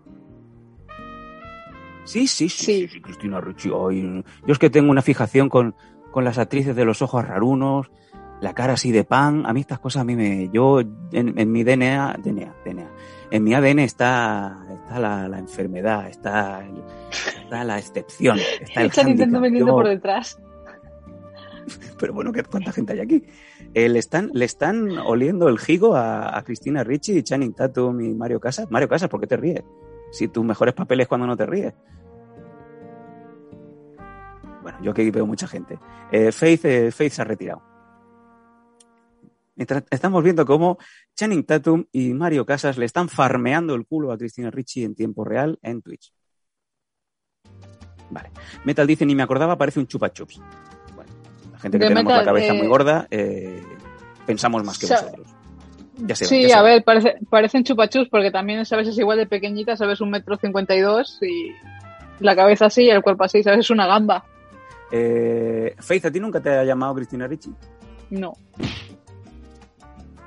Sí, sí, sí, Sí. sí, Cristina Ricci. ay, yo es que tengo una fijación con, con las actrices de los ojos rarunos, la cara así de pan. A mí estas cosas a mí me. Yo en, en mi DNA, DNA, DNA. En mi ADN está, está la, la enfermedad, está, el- está la excepción, está el Están intentando por detrás. pero bueno, ¿qué- ¿cuánta gente hay aquí? Eh, le, están, le están oliendo el jigo a, a Cristina Ricci, Channing Tatum y Mario Casas. Mario Casas, ¿por qué te ríes? Si tus mejores papeles cuando no te ríes. Bueno, yo aquí veo mucha gente. Eh, Faith, eh, Faith se ha retirado. Mientras estamos viendo cómo Channing Tatum y Mario Casas le están farmeando el culo a Cristina Ricci en tiempo real en Twitch. Vale. Metal dice, ni me acordaba, parece un chupa chups. Bueno, la gente que De tenemos Metal, la cabeza eh, muy gorda, eh, pensamos más que Sa- vosotros. Ya se ve, Sí, ya se a ve. ver, parece, parecen chupachus porque también sabes es igual de pequeñita, sabes un metro cincuenta y dos y la cabeza así y el cuerpo así, sabes es una gamba. Eh, Faith, ¿a ti nunca te ha llamado Cristina Ricci? No.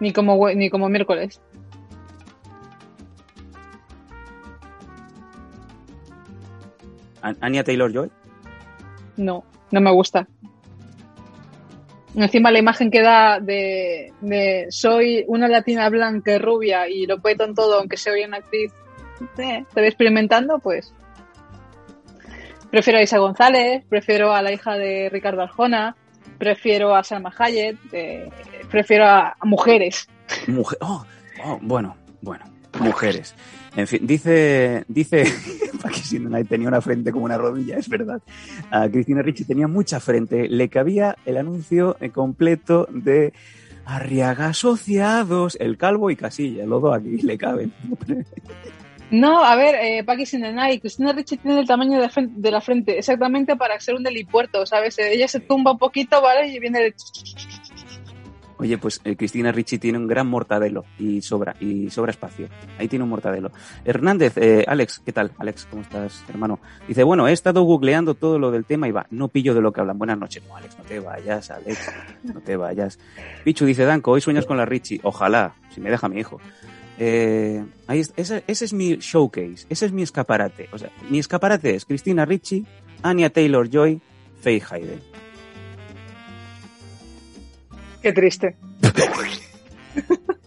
Ni como, ni como miércoles. An- Anya Taylor-Joy. No, no me gusta. Encima la imagen que da de, soy una latina blanca rubia y lo peto en todo, aunque sea una actriz, eh, estoy experimentando, pues. Prefiero a Isa González, prefiero a la hija de Ricardo Arjona, prefiero a Salma Hayek, prefiero a, a mujeres. Mujer. Oh, oh, bueno, bueno. Mujeres. En fin, dice, dice, Sinonay tenía una frente como una rodilla, es verdad. A Cristina Ricci tenía mucha frente. Le cabía el anuncio eh, completo de Arriaga Asociados, el calvo y Casilla. Los dos aquí le caben. No, a ver, eh, Sinenay, Cristina Ricci tiene el tamaño de, la frente exactamente para ser un delipuerto, ¿sabes? Ella se tumba un poquito, ¿vale? Y viene de... Oye, pues eh, Cristina Ricci tiene un gran mortadelo y sobra, y sobra espacio. Ahí tiene un mortadelo. Hernández, eh, Alex, ¿qué tal? Alex, ¿cómo estás, hermano? Dice, bueno, he estado googleando todo lo del tema y va, no pillo de lo que hablan. Buenas noches. No, Alex, no te vayas, Alex, no te vayas. Pichu dice, Danco, hoy sueñas con la Ricci. Ojalá, si me deja mi hijo. Eh, ahí es- ese, ese es mi showcase, ese es mi escaparate. O sea, mi escaparate es Cristina Ricci, Anya Taylor-Joy, Faye Hayden. Qué triste.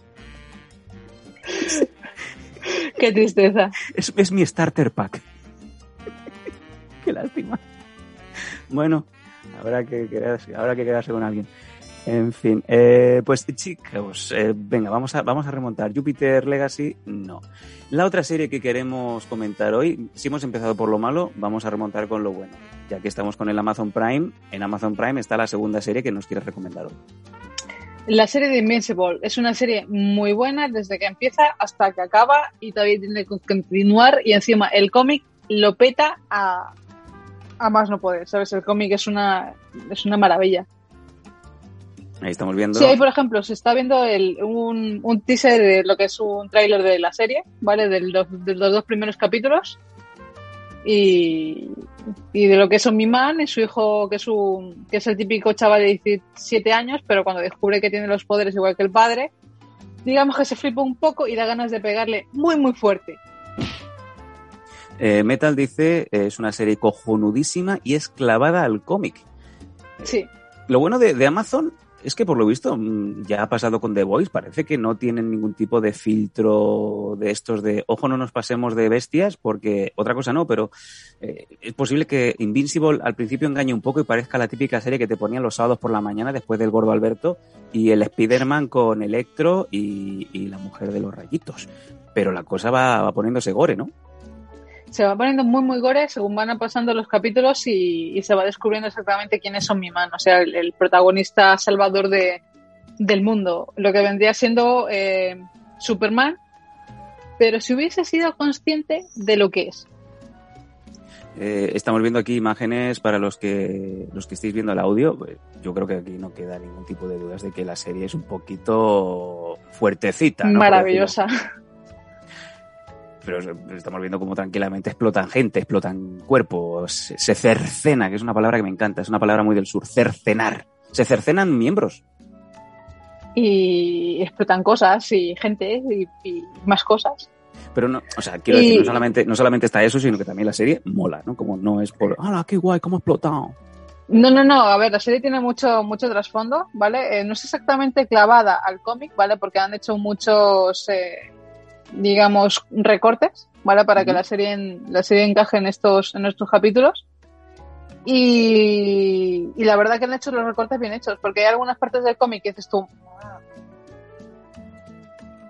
Qué tristeza. Es, es mi starter pack. Qué lástima. Bueno, habrá que, quedarse, habrá que quedarse con alguien. En fin, eh, pues chicos, eh, venga, vamos a, vamos a remontar. Jupiter Legacy, no. La otra serie que queremos comentar hoy, si hemos empezado por lo malo, vamos a remontar con lo bueno. Ya que estamos con el Amazon Prime, en Amazon Prime está la segunda serie que nos quieres recomendar. La serie de Invincible es una serie muy buena desde que empieza hasta que acaba y todavía tiene que continuar y encima el cómic lo peta a, a más no poder, ¿sabes? El cómic es una, es una maravilla. Ahí estamos viendo. Sí, ahí por ejemplo se está viendo el, un, un teaser de lo que es un tráiler de la serie, ¿vale? De los, de los dos primeros capítulos. Y, y de lo que es Omni-Man y su hijo, que es, un, que es el típico chaval de 17 años, pero cuando descubre que tiene los poderes igual que el padre, digamos que se flipa un poco y da ganas de pegarle muy, muy fuerte. Eh, Metal dice, eh, es una serie cojonudísima y es clavada al cómic. Sí. Lo bueno de, de Amazon es que por lo visto mm, ya ha pasado con The Voice, parece que no tienen ningún tipo de filtro de estos de ojo no nos pasemos de bestias, porque otra cosa no, pero eh, es posible que Invincible al principio engañe un poco y parezca la típica serie que te ponían los sábados por la mañana después del gordo Alberto y el Spider-Man con Electro y, y la mujer de los rayitos. Pero la cosa va, va poniéndose gore, ¿no? Se va poniendo muy, muy gore según van pasando los capítulos y, y se va descubriendo exactamente quiénes son mi man, o sea, el, el protagonista salvador de, del mundo, lo que vendría siendo eh, Superman, pero si hubiese sido consciente de lo que es. Eh, estamos viendo aquí imágenes para los que los que estéis viendo el audio. Pues, yo creo que aquí no queda ningún tipo de dudas de que la serie es un poquito fuertecita. Maravillosa. Pero estamos viendo cómo tranquilamente explotan gente, explotan cuerpos, se, se cercena, que es una palabra que me encanta, es una palabra muy del sur, cercenar. Se cercenan miembros. Y explotan cosas y gente y, y más cosas. Pero no, o sea, quiero Y- decir, no solamente, no solamente está eso, sino que también la serie mola, ¿no? Como no es por, ¡hala, qué guay, cómo ha explotado! No, no, no, a ver, la serie tiene mucho, mucho trasfondo, ¿vale? Eh, no es exactamente clavada al cómic, ¿vale? Porque han hecho muchos, eh, digamos, recortes, ¿vale? Para que la serie, en- la serie encaje en estos, en estos capítulos. Y, y la verdad que han hecho los recortes bien hechos, porque hay algunas partes del cómic que dices tú.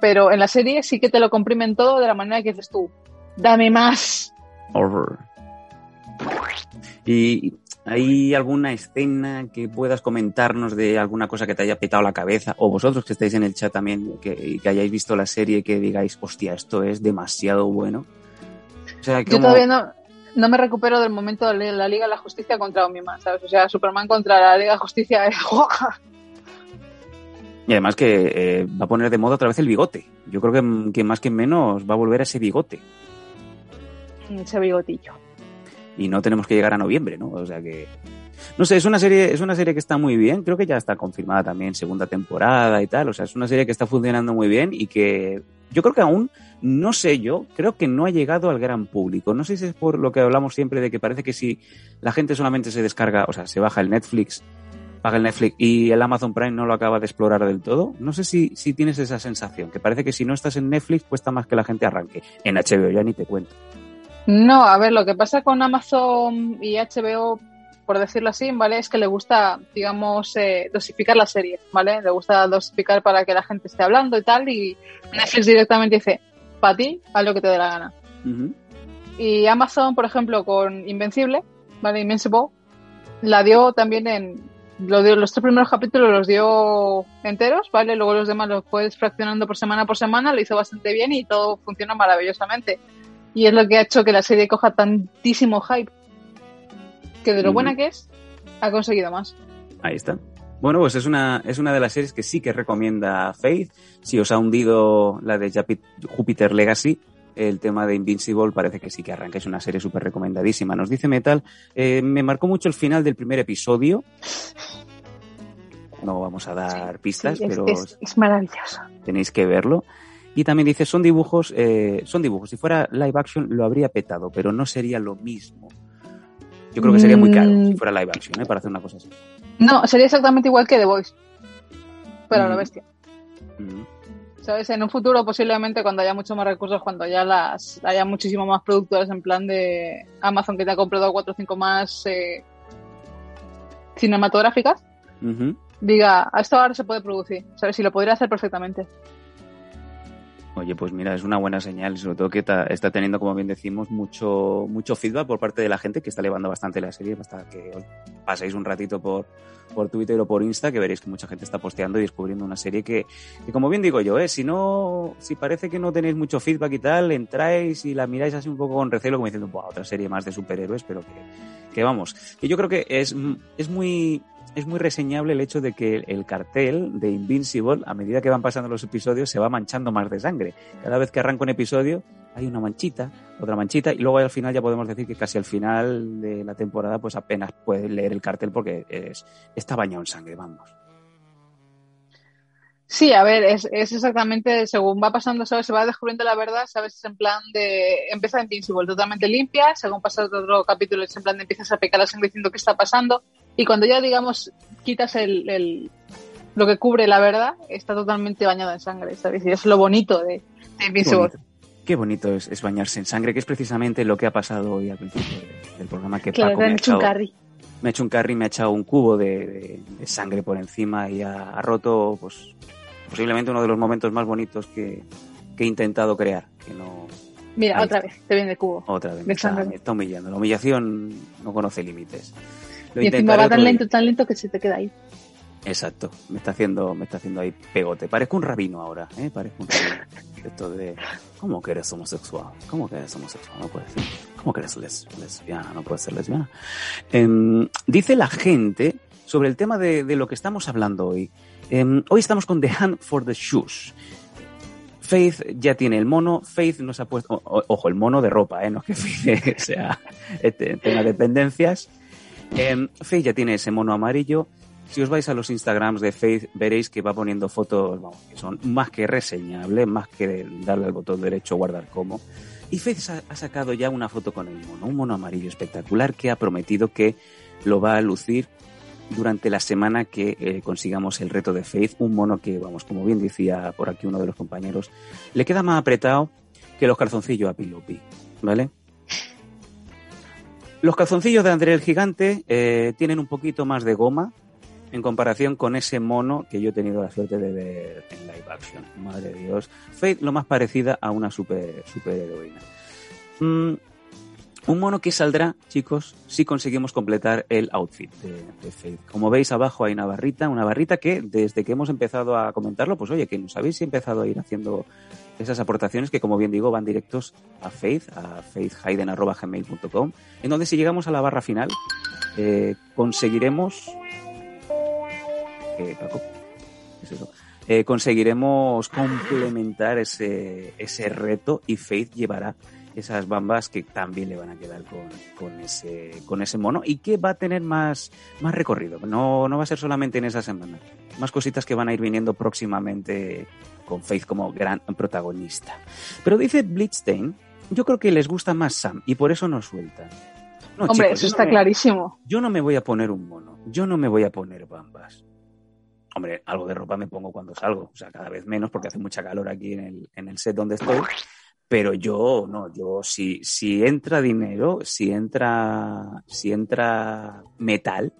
Pero en la serie sí que te lo comprimen todo de la manera que dices tú, dame más. Horror. ¿Y hay alguna escena que puedas comentarnos de alguna cosa que te haya petado la cabeza? O vosotros que estáis en el chat también, que, que hayáis visto la serie, que digáis, hostia, esto es demasiado bueno. O sea, Yo como- todavía no, no me recupero del momento de la Liga de la Justicia contra Omniman, ¿sabes? O sea, Superman contra la Liga de Justicia es Y además que eh, va a poner de moda otra vez el bigote. Yo creo que, que más que menos va a volver a ese bigote. ese bigotillo. Y no tenemos que llegar a noviembre, ¿no? O sea que no sé, es una serie, es una serie que está muy bien, creo que ya está confirmada también segunda temporada y tal, o sea, es una serie que está funcionando muy bien y que yo creo que aún no sé yo, creo que no ha llegado al gran público. No sé si es por lo que hablamos siempre de que parece que si la gente solamente se descarga, o sea, se baja el Netflix, paga el Netflix y el Amazon Prime no lo acaba de explorar del todo. No sé si, si tienes esa sensación, que parece que si no estás en Netflix cuesta más que la gente arranque. En HBO ya ni te cuento. No, a ver, lo que pasa con Amazon y HBO, por decirlo así, ¿vale? Es que le gusta, digamos, eh, dosificar la serie, ¿vale? Le gusta dosificar para que la gente esté hablando y tal, y Netflix directamente dice, para ti, haz lo que te dé la gana. Y Amazon, por ejemplo, con Invencible, ¿vale? Invincible, la dio también en. Lo dio, los tres primeros capítulos los dio enteros, ¿vale? Luego los demás los puedes fraccionando por semana por semana, lo hizo bastante bien y todo funciona maravillosamente. Y es lo que ha hecho que la serie coja tantísimo hype. Que de lo buena que es, ha conseguido más. Ahí está. Bueno, pues es una, es una de las series que sí que recomienda Faith. Si os ha hundido la de Jupiter Legacy, el tema de Invincible parece que sí que arranca. Es una serie súper recomendadísima. Nos dice Metal, eh, me marcó mucho el final del primer episodio. No vamos a dar pistas, Sí, es, pero es- es maravilloso. tenéis que verlo. Y también dice, son dibujos, eh, son dibujos. Si fuera live action lo habría petado, pero no sería lo mismo. Yo creo que sería muy caro Mm. si fuera live action, ¿eh? para hacer una cosa así. No, sería exactamente igual que The Voice. Pero la Mm. bestia. Ujú. ¿Sabes? En un futuro, posiblemente, cuando haya muchos más recursos, cuando ya las haya muchísimo más productores en plan de Amazon que te ha comprado cuatro o cinco más eh, cinematográficas, Ujú. diga, a esto ahora se puede producir, ¿sabes? Y lo podría hacer perfectamente. Oye, pues mira, es una buena señal, sobre todo que está teniendo, como bien decimos, mucho, mucho feedback por parte de la gente que está elevando bastante la serie, hasta que os paséis un ratito por, por Twitter o por Insta, que veréis que mucha gente está posteando y descubriendo una serie que, como bien digo yo, ¿eh? si no, si parece que no tenéis mucho feedback y tal, entráis y la miráis así un poco con recelo, como diciendo, "Buah, otra serie más de superhéroes, pero que, que vamos, que yo creo que es, es muy, es muy reseñable el hecho de que el cartel de Invincible, a medida que van pasando los episodios, se va manchando más de sangre. Cada vez que arranca un episodio, hay una manchita, otra manchita, y luego al final ya podemos decir que casi al final de la temporada, pues apenas puedes leer el cartel porque es, está bañado en sangre, vamos. Sí, a ver, es, es exactamente según va pasando, ¿sabes? Se va descubriendo la verdad, ¿sabes? Es en plan de. Empieza Invincible totalmente limpia, según pasa otro capítulo, es en plan de empiezas a pecar la sangre diciendo qué está pasando, y cuando ya, digamos, quitas el, el- lo que cubre la verdad, está totalmente bañado en sangre, ¿sabes? Y es lo bonito de, Invincible. bonito, Qué bonito es, es bañarse en sangre, que es precisamente lo que ha pasado hoy al principio de- del programa que Paco me ha hecho un echado- curry. me ha hecho un carry, me ha echado un cubo de, de- de sangre por encima y ha, ha roto, pues, posiblemente uno de los momentos más bonitos que, que he intentado crear. Que no, Mira, Ahí otra está. vez, te viene el cubo. otra vez, me está, sangre. me está humillando. La humillación no conoce límites. Lo Y encima va tan lento, tan lento que se te queda ahí. Exacto, me está haciendo, me está haciendo ahí pegote. Parezco un rabino ahora, ¿eh? Parezco un rabino. Esto de, ¿cómo que eres homosexual? ¿Cómo que eres homosexual? No puede ser. ¿Cómo que eres les- lesbiana? No puede ser lesbiana. Em, dice la gente sobre el tema de, de lo que estamos hablando hoy. Em, hoy estamos con The Hand for the Shoes. Faith ya tiene el mono. Faith nos ha puesto, o- ojo, el mono de ropa, ¿eh? No que Faith sea, este, tenga dependencias. Em, Faith ya tiene ese mono amarillo. Si os vais a los Instagrams de Faith, veréis que va poniendo fotos que son más que reseñables, más que darle al botón derecho guardar como. Y Faith ha sacado ya una foto con el mono, un mono amarillo espectacular que ha prometido que lo va a lucir durante la semana que eh, consigamos el reto de Faith. Un mono que, vamos, como bien decía por aquí uno de los compañeros, le queda más apretado que los calzoncillos a Pilopi, ¿vale? Los calzoncillos de André el Gigante eh, tienen un poquito más de goma en comparación con ese mono que yo he tenido la suerte de ver en live action. Madre de Dios. Faith lo más parecida a una super, superheroína. Mm, un mono que saldrá, chicos, si conseguimos completar el outfit de, Faith. Como veis abajo hay una barrita, una barrita que desde que hemos empezado a comentarlo, pues oye, que nos habéis empezado a ir haciendo esas aportaciones que, como bien digo, van directos a Faith, a faithhayden.gmail.com, en donde si llegamos a la barra final, eh, conseguiremos... Eh, Paco, ¿qué es eso? Eh, conseguiremos complementar ese, ese reto y Faith llevará esas bambas que también le van a quedar con, con ese, con ese mono y que va a tener más, más recorrido. No, no va a ser solamente en esa semana. Más cositas que van a ir viniendo próximamente con Faith como gran protagonista. Pero dice Blitzstein, yo creo que les gusta más Sam y por eso no sueltan. No, Hombre, chicos, eso no está me- clarísimo. Yo no me voy a poner un mono, yo no me voy a poner bambas. Hombre, algo de ropa me pongo cuando salgo, o sea, cada vez menos porque hace mucha calor aquí en el, en el set donde estoy. Pero yo, no, yo, si, si entra dinero, si entra, si entra metal,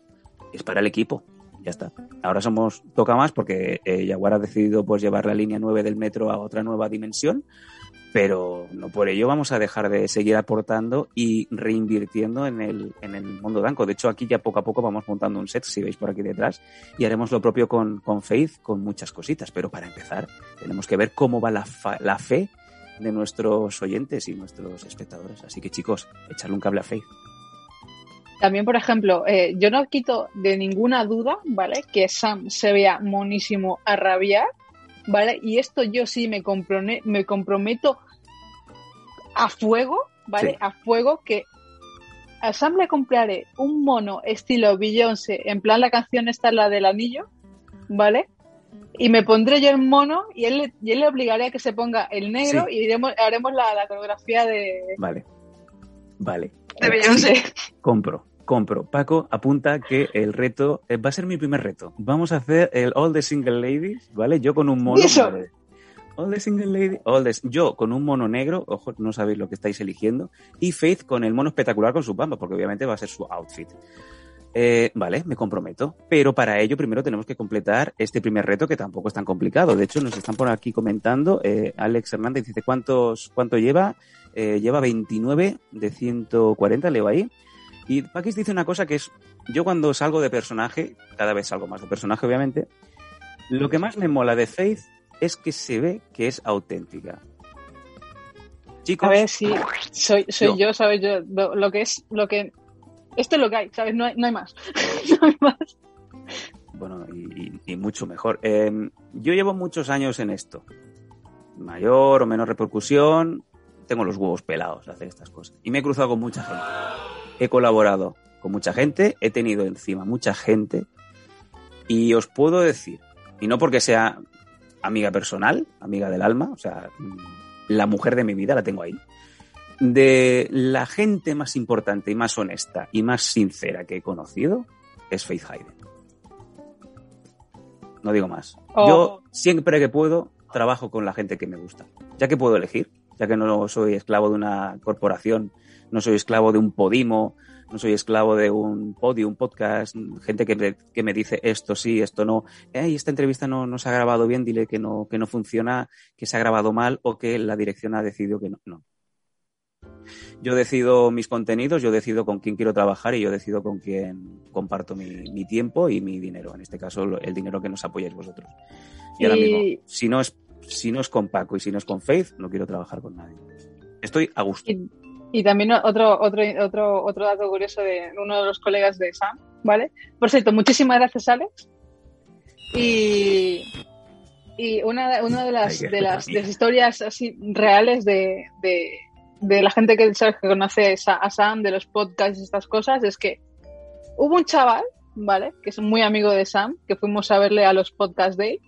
es para el equipo. Ya está. Ahora somos, toca más porque eh, Jaguar ha decidido pues llevar la línea 9 del metro a otra nueva dimensión, pero no por ello vamos a dejar de seguir aportando y reinvirtiendo en el, en el mundo danco. De hecho, aquí ya poco a poco vamos montando un set, si veis por aquí detrás, y haremos lo propio con, con Faith, con muchas cositas. Pero para empezar, tenemos que ver cómo va la, fa- la fe de nuestros oyentes y nuestros espectadores. Así que chicos, echarle un cable a Faith. También, por ejemplo, eh, yo no quito de ninguna duda, ¿vale? Que Sam se vea monísimo a rabiar, ¿vale? Y esto yo sí me, comprometo a fuego, ¿vale? Sí. A fuego que a Sam le compraré un mono estilo Beyoncé, en plan la canción esta, la del anillo, ¿vale? Y me pondré yo el mono y él, le- y él le obligaré a que se ponga el negro Sí. y iremos, haremos la, la coreografía de, Vale. Vale. de Beyoncé. Compro, compro. Paco apunta que el reto eh, va a ser mi primer reto. Vamos a hacer el All the Single Ladies, ¿vale? Yo con un mono. Eso. vale. All the Single Ladies. All the- yo con un mono negro, ojo, no sabéis lo que estáis eligiendo. Y Faith con el mono espectacular con su bamba, porque obviamente va a ser su outfit. Eh, vale, me comprometo. Pero para ello primero tenemos que completar este primer reto que tampoco es tan complicado. De hecho, nos están por aquí comentando. eh, Alex Hernández dice, ¿cuántos, ¿cuánto lleva? Eh, lleva 29 de 140, leo ahí. Y Paquis dice una cosa que es, yo cuando salgo de personaje, cada vez salgo más de personaje obviamente, lo que más me mola de Faith es que se ve que es auténtica. Chicos, A ver, sí, soy, soy No. yo, ¿sabes? Yo, lo, lo que es, lo que... Esto es lo que hay, ¿sabes? No hay, no hay más. no hay más. bueno, y, y- y mucho mejor. Eh, yo llevo muchos años en esto. Mayor o menor repercusión, tengo los huevos pelados de hacer estas cosas. Y me he cruzado con mucha gente. He colaborado con mucha gente, he tenido encima mucha gente. Y os puedo decir, y no porque sea amiga personal, amiga del alma, o sea, mm, la mujer de mi vida la tengo ahí, de la gente más importante y más honesta y más sincera que he conocido es Faith Hayden. No digo más. Oh. Yo siempre que puedo trabajo con la gente que me gusta, ya que puedo elegir, ya que no soy esclavo de una corporación, no soy esclavo de un podimo, no soy esclavo de un podio, un podcast, gente que me, que me dice esto sí, esto no, "Ey, esta entrevista no, no se ha grabado bien, dile que no, que no funciona, que se ha grabado mal o que la dirección ha decidido que no. no. Yo decido mis contenidos, yo decido con quién quiero trabajar y yo decido con quién comparto mi, mi tiempo y mi dinero. En este caso, el dinero que nos apoyáis vosotros. Y ahora mismo, si no es, si no es con Paco y si no es con Faith, no quiero trabajar con nadie. Estoy a gusto. Y, y también otro, otro, otro, otro dato curioso de uno de los colegas de Sam, ¿vale? Por cierto, muchísimas gracias, Alex. Y, y una, una de, las, de, las, de historias así reales de, de, de la gente que, sabes, que conoce a Sam, de los podcasts y estas cosas, es que hubo un chaval, ¿vale? Que es muy amigo de Sam, que fuimos a verle a los podcast day,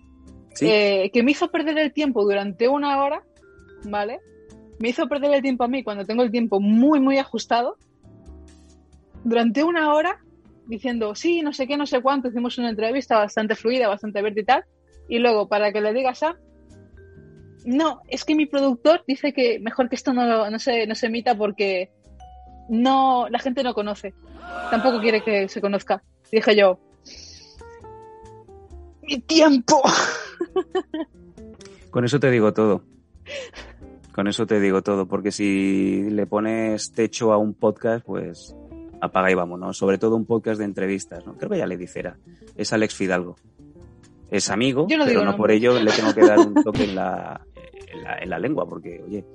Sí, eh, que me hizo perder el tiempo durante una hora, ¿vale? Me hizo perder el tiempo a mí cuando tengo el tiempo muy, muy ajustado. Durante una hora diciendo, sí, no sé qué, no sé cuánto, hicimos una entrevista bastante fluida, bastante verde y tal. Y luego, para que le digas a no, es que mi productor dice que mejor que esto no, no, se, no se emita porque no, la gente no conoce. Tampoco quiere que se conozca. Y dije yo, mi tiempo. con eso te digo todo. Con eso te digo todo, porque si le pones techo a un podcast, pues apaga y vámonos. Sobre todo un podcast de entrevistas, ¿no? Creo que ya le dijera. Es Alex Fidalgo. Es amigo, Yo no pero no por ello le tengo que dar un toque en la, en la, en la lengua, porque, oye,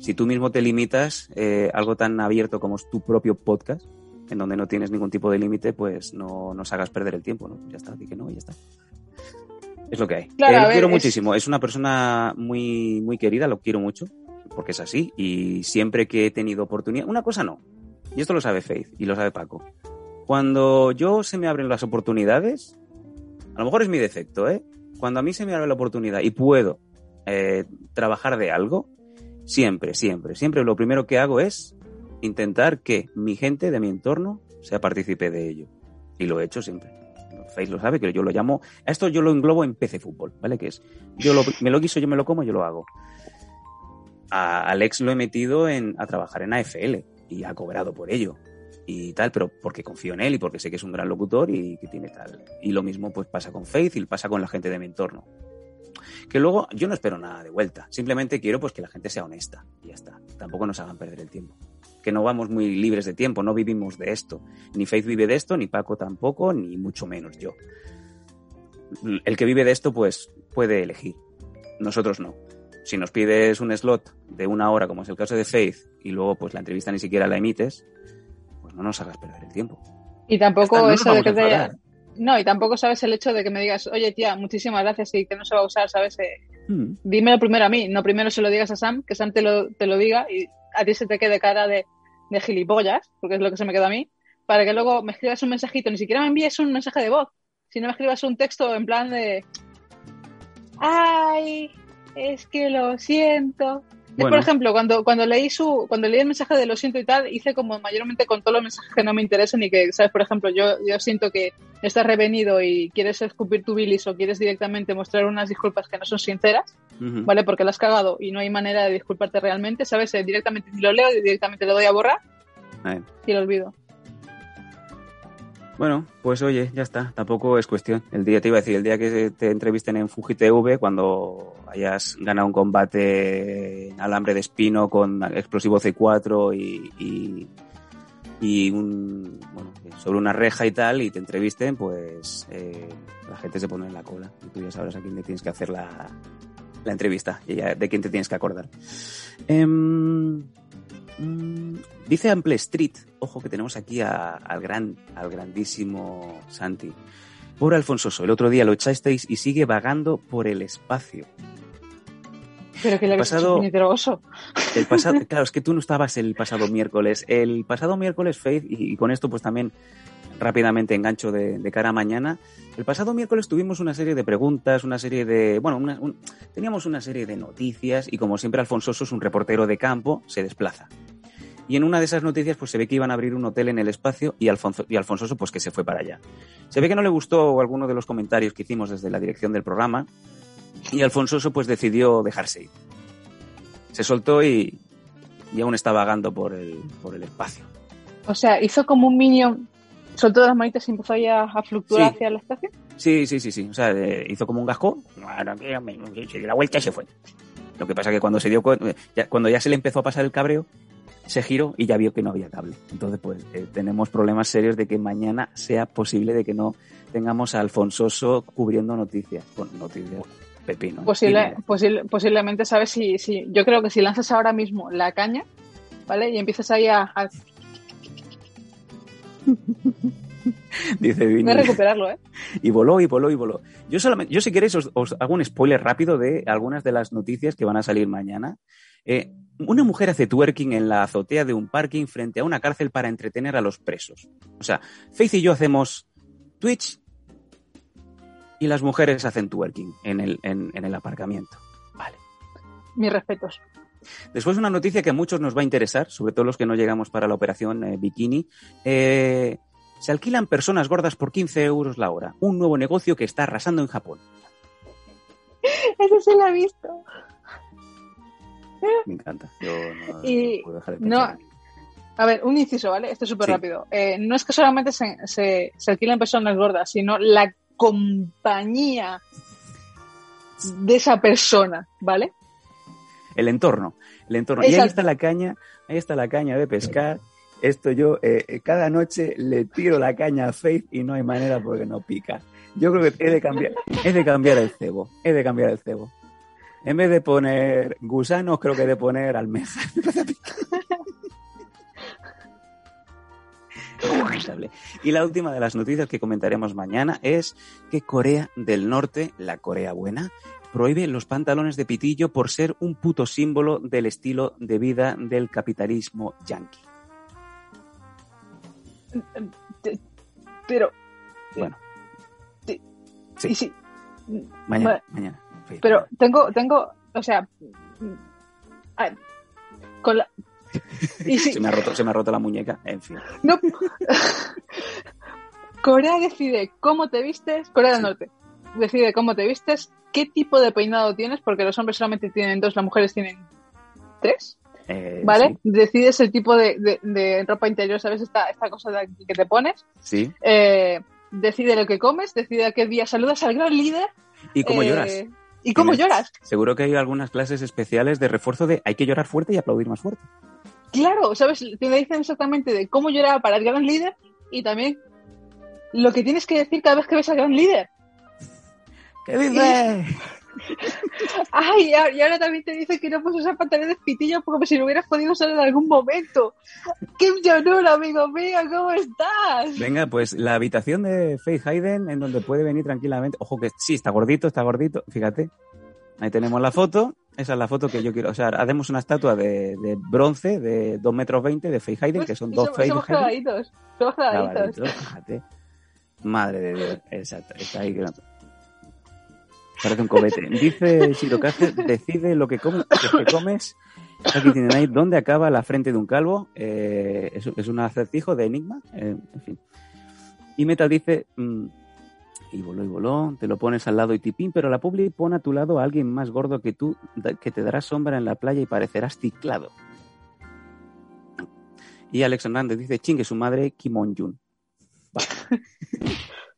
si tú mismo te limitas eh, algo tan abierto como es tu propio podcast, en donde no tienes ningún tipo de límite, pues no nos hagas perder el tiempo, ¿no? Ya está, di que no, ya está. Es lo que hay. Claro, Eh, lo ver, quiero es- muchísimo. Es una persona muy, muy querida, lo quiero mucho, porque es así. Y siempre que he tenido oportunidad, una cosa no, y esto lo sabe Faith y lo sabe Paco. Cuando yo se me abren las oportunidades, a lo mejor es mi defecto, ¿eh? Cuando a mí se me abre la oportunidad y puedo eh, trabajar de algo, siempre, siempre, siempre lo primero que hago es intentar que mi gente de mi entorno sea partícipe de ello. Y lo he hecho siempre. Faith lo sabe, que yo lo llamo. A esto yo lo englobo en PC Fútbol, ¿vale? Que es. Yo me lo guiso, yo me lo como, yo lo hago. A Alex lo he metido en, a trabajar en AFL y ha cobrado por ello y tal, pero porque confío en él y porque sé que es un gran locutor y que tiene tal. Y lo mismo pues pasa con Faith y pasa con la gente de mi entorno. Que luego yo no espero nada de vuelta, simplemente quiero pues que la gente sea honesta y ya está. Tampoco nos hagan perder el tiempo. Que no vamos muy libres de tiempo, no vivimos de esto. Ni Faith vive de esto, ni Paco tampoco, ni mucho menos yo. El que vive de esto pues puede elegir. Nosotros no. Si nos pides un slot de una hora, como es el caso de Faith, y luego pues la entrevista ni siquiera la emites, pues no nos hagas perder el tiempo. Y tampoco está, no eso de que te... No, y tampoco sabes el hecho de que me digas, oye tía, muchísimas gracias y que no se va a usar, ¿sabes? Eh, Mm. dímelo primero a mí, no primero se lo digas a Sam, que Sam te lo, te lo diga y a ti se te quede cara de, de gilipollas, porque es lo que se me queda a mí, para que luego me escribas un mensajito, ni siquiera me envíes un mensaje de voz, sino me escribas un texto en plan de, ay, es que lo siento. Bueno. por ejemplo, cuando, cuando leí su, cuando leí el mensaje de lo siento y tal, hice como mayormente con todos los mensajes que no me interesan y que, sabes, por ejemplo, yo, yo siento que estás revenido y quieres escupir tu bilis o quieres directamente mostrar unas disculpas que no son sinceras. ¿vale? Porque la has cagado y no hay manera de disculparte realmente, ¿sabes? Eh, directamente lo leo, directamente le doy a borrar y lo olvido. Bueno, pues oye, ya está, tampoco es cuestión. El día te iba a decir, el día que te entrevisten en Fuji TV, cuando hayas ganado un combate en alambre de espino con explosivo C4 y, y, y un, bueno, sobre una reja y tal, y te entrevisten, pues eh, la gente se pone en la cola y tú ya sabrás a quién le tienes que hacer la, la entrevista y ya de quién te tienes que acordar. Em, mm, dice Ample Street, ojo que tenemos aquí a- al gran, al grandísimo Santi. Pobre Alfonsoso, el otro día lo echasteis y sigue vagando por el espacio. Pero que le Pasado- hecho. El pasado, claro, es que tú no estabas el pasado miércoles. El pasado miércoles, Faith, y, y con esto pues también rápidamente engancho de, cara a mañana. El pasado miércoles tuvimos una serie de preguntas, una serie de, bueno, teníamos una serie de noticias y como siempre Alfonsoso es un reportero de campo, se desplaza. Y en una de esas noticias pues se ve que iban a abrir un hotel en el espacio y, Alfonso, y Alfonsoso pues que se fue para allá. Se ve que no le gustó alguno de los comentarios que hicimos desde la dirección del programa y Alfonsoso pues decidió dejarse ir. Se soltó y, y aún está vagando por el, por el espacio. O sea, hizo como un minion, soltó las manitas y empezó ya a fluctuar Sí. hacia el espacio. Sí, sí, sí, sí. O sea, eh, hizo como un me- se dio la vuelta y se fue. Lo que pasa que cuando se dio ya, cuando ya se le empezó a pasar el cabreo, se giró y ya vio que no había cable. Entonces, pues eh, tenemos problemas serios de que mañana sea posible de que no tengamos a Alfonsoso cubriendo noticias. Con noticias pepino. Posible, posible- posiblemente, ¿sabes? Si, si, yo creo que si lanzas ahora mismo la caña, ¿vale? Y empiezas ahí a, a- dice Vini. voy a recuperarlo, ¿eh? y voló y voló y voló. Yo solamente, yo si queréis os, os hago un spoiler rápido de algunas de las noticias que van a salir mañana. Eh, una mujer hace twerking en la azotea de un parking frente a una cárcel para entretener a los presos. O sea, Faith y yo hacemos Twitch y las mujeres hacen twerking en el, en, en el aparcamiento. Vale. Mis respetos. Después una noticia que a muchos nos va a interesar, sobre todo los que no llegamos para la operación eh, Bikini. Eh, se alquilan personas gordas por 15 euros la hora. Un nuevo negocio que está arrasando en Japón. Ese sí lo he visto. Me encanta. Yo no, Y- no puedo dejar de no. A ver, un inciso, ¿vale? Esto es súper Sí. rápido. Eh, no es que solamente se, se, se alquilen personas gordas, sino la compañía de esa persona, ¿vale? El entorno. El entorno. Y ahí está la caña, ahí está la caña de pescar. Esto yo, eh, eh, cada noche le tiro la caña a Faith y no hay manera porque no pica. Yo creo que he de cambiar, he de cambiar el cebo. He de cambiar el cebo. En vez de poner gusanos, creo que he de poner almejas. Y la última de las noticias que comentaremos mañana es que Corea del Norte, la Corea buena, prohíbe los pantalones de pitillo por ser un puto símbolo del estilo de vida del capitalismo yanqui. Pero, Bueno. Sí. Sí. sí, Mañana, mañana. Sí. pero tengo, tengo, o sea, con la... Y se, me ha roto, se me ha roto la muñeca, en fin. no. Corea decide cómo te vistes, Corea del. Norte decide cómo te vistes, qué tipo de peinado tienes, porque los hombres solamente tienen dos, las mujeres tienen tres. Eh, ¿vale? Decides el tipo de, de- de ropa interior, ¿sabes? Esta, esta cosa de aquí que te pones. Sí. sí. Eh, decide lo que comes, decide a qué día saludas al gran líder. ¿Y cómo eh, lloras? ¿Y cómo Tienes- lloras? Seguro que hay algunas clases especiales de refuerzo de hay que llorar fuerte y aplaudir más fuerte. Claro, ¿sabes? Te dicen exactamente de cómo llorar para el gran líder y también lo que tienes que decir cada vez que ves al gran líder. ¿Qué dices? Ay, y ahora- también te dice que no puedes usar pantalones pitillos como si lo hubieras podido usar en algún momento. ¡Qué honor, amigo mío! ¿Cómo estás? Venga, pues la habitación de Faith Hayden, en donde puede venir tranquilamente. Ojo que sí, está gordito, está gordito. Fíjate. Ahí tenemos la foto. Esa es la foto que yo quiero. O sea, hacemos una estatua de, de bronce de 2 metros 20 de Faith Hayden, que son Y dos somos, Faith somos Hayden. clavaditos. Somos clavaditos. Clavaditos, fíjate. Madre de Dios. Exacto. Está ahí. Parece un cobete. Dice Shirokaze, decide lo que, comes. Aquí tienen ahí dónde acaba la frente de un calvo. Eh, es, un acertijo de Enigma. eh, en fin. Y Metal dice, mm, y voló y voló, te lo pones al lado y tipín, pero la publi pone a tu lado a alguien más gordo que tú, que te dará sombra en la playa y parecerás ciclado. Y Alex Hernández dice, chingue su madre, Kim On-jun.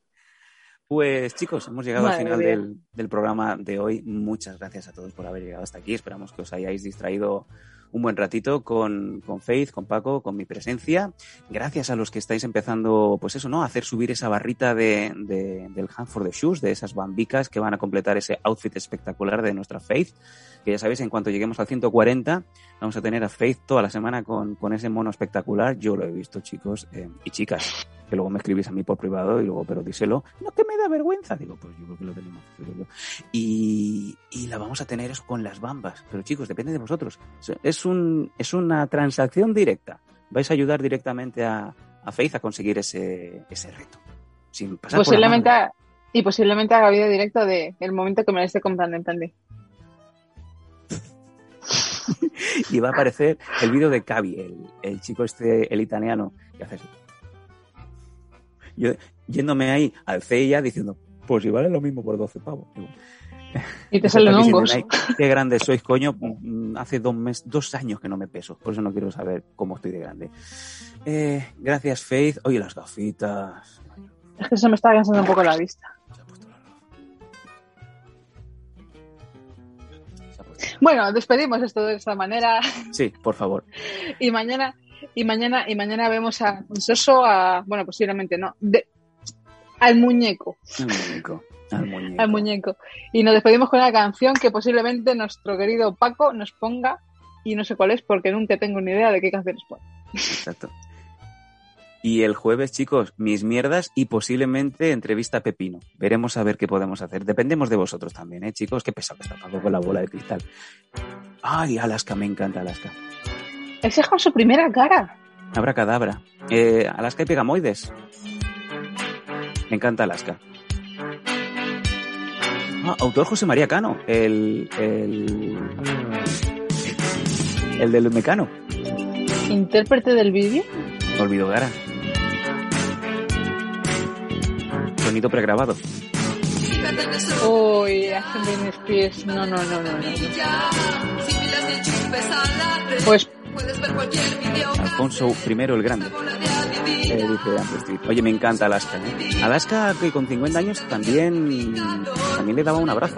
Pues chicos, hemos llegado al final del, del programa de hoy. Muchas gracias a todos por haber llegado hasta aquí. Esperamos que os hayáis distraído un buen ratito con, con Faith, con Paco, con mi presencia. Gracias a los que estáis empezando, pues eso, ¿no? A hacer subir esa barrita de, de- del Hand for the Shoes, de esas bambicas que van a completar ese outfit espectacular de nuestra Faith. Que ya sabéis, en cuanto lleguemos al 140, vamos a tener a Faith toda la semana con, con ese mono espectacular. Yo lo he visto, chicos eh, y chicas que luego me escribís a mí por privado y luego, pero díselo, no que me da vergüenza. Digo, pues yo creo que lo tenemos que hacer yo. Y, y la vamos a tener eso con las bambas. Pero chicos, depende de vosotros. Es, un, es una transacción directa. Vais a ayudar directamente a, a Faith a conseguir ese, ese reto. Sin pasar por la Posiblemente, y posiblemente haga vídeo directo de el momento que me lo esté comprando en Y va a aparecer el vídeo de Cavi, el, el chico este, el italiano, que hace. Yo yéndome ahí al CIA diciendo, pues si vale lo mismo por 12 pavos. Y te salen hongos. diciendo, "Ay, Qué grande sois, coño. Mm, Hace dos, mes, dos años que no me peso. Por eso no quiero saber cómo estoy de grande. Eh, gracias, Faith. Oye, las gafitas. Es que se me está cansando un poco la vista. Bueno, despedimos esto de esta manera Sí, por favor. y mañana y mañana y mañana vemos a Soso a bueno posiblemente no de, al muñeco Al muñeco. Al muñeco. al muñeco y nos despedimos con una canción que posiblemente nuestro querido Paco nos ponga y no sé cuál es porque nunca tengo ni idea de qué canción es pone. Exacto. Y el jueves, chicos, mis mierdas y posiblemente entrevista a Pepino. Veremos a ver qué podemos hacer. Dependemos de vosotros también, ¿eh, chicos? Qué pesado que está Paco con la bola de cristal. Ay, Alaska, me encanta Alaska. Ese es con su primera cara. Habrá cadabra. Eh, Alaska y Pegamoides. Me encanta Alaska. Ah, autor José María Cano, el, el, el del Mecano. Intérprete del vídeo. Olvido Gara. Sonido pregrabado. Uy, hacen Britney Spears. No, no, no, no, no. Pues Alfonso I el Grande. Eh. Oye, me encanta Alaska. ¿eh? Alaska, que con 50 años también, también le daba un abrazo.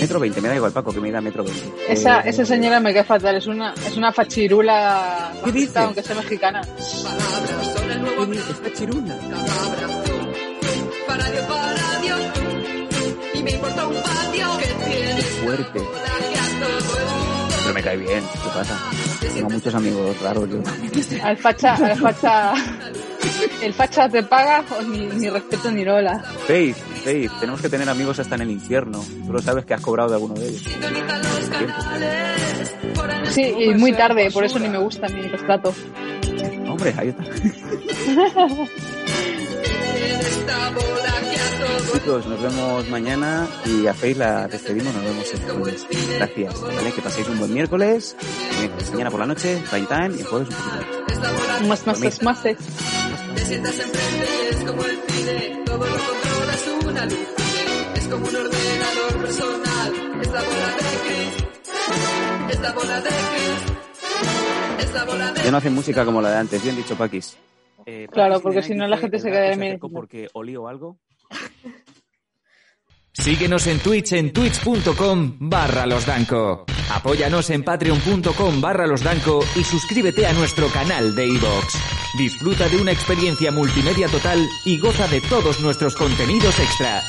Metro 20, me da igual, Paco, que me da metro 20. esa, Eh, esa señora me cae fatal. Es una, es una fachirula, ¿Qué dices? aunque sea mexicana. Está chirula. Qué fuerte. Pero me cae bien, ¿qué pasa? Tengo muchos amigos raros yo. Al facha, al facha, el facha te paga o ni, ni respeto ni rola. Faith, Faith, tenemos que tener amigos hasta en el infierno. Tú lo sabes que has cobrado de alguno de ellos. Sí, y muy tarde, por eso ni me gusta ni los trato. Hombre, ahí está. Chicos, nos vemos mañana y a Faith la despedimos, nos vemos el jueves. Gracias, ¿vale? Que paséis un buen miércoles, miércoles, mañana por la noche, prime time y el jueves un poquito más. Más, más, más, más. Ya no hacen música como la de antes, bien dicho, Paquis. Eh, Claro, porque si no la gente se que queda mi- acercó porque olío algo. Síguenos en Twitch en twitch.com barra losdanco. Apóyanos en patreon.com barra losdanco y suscríbete a nuestro canal de iVoox. Disfruta de una experiencia multimedia total y goza de todos nuestros contenidos extra.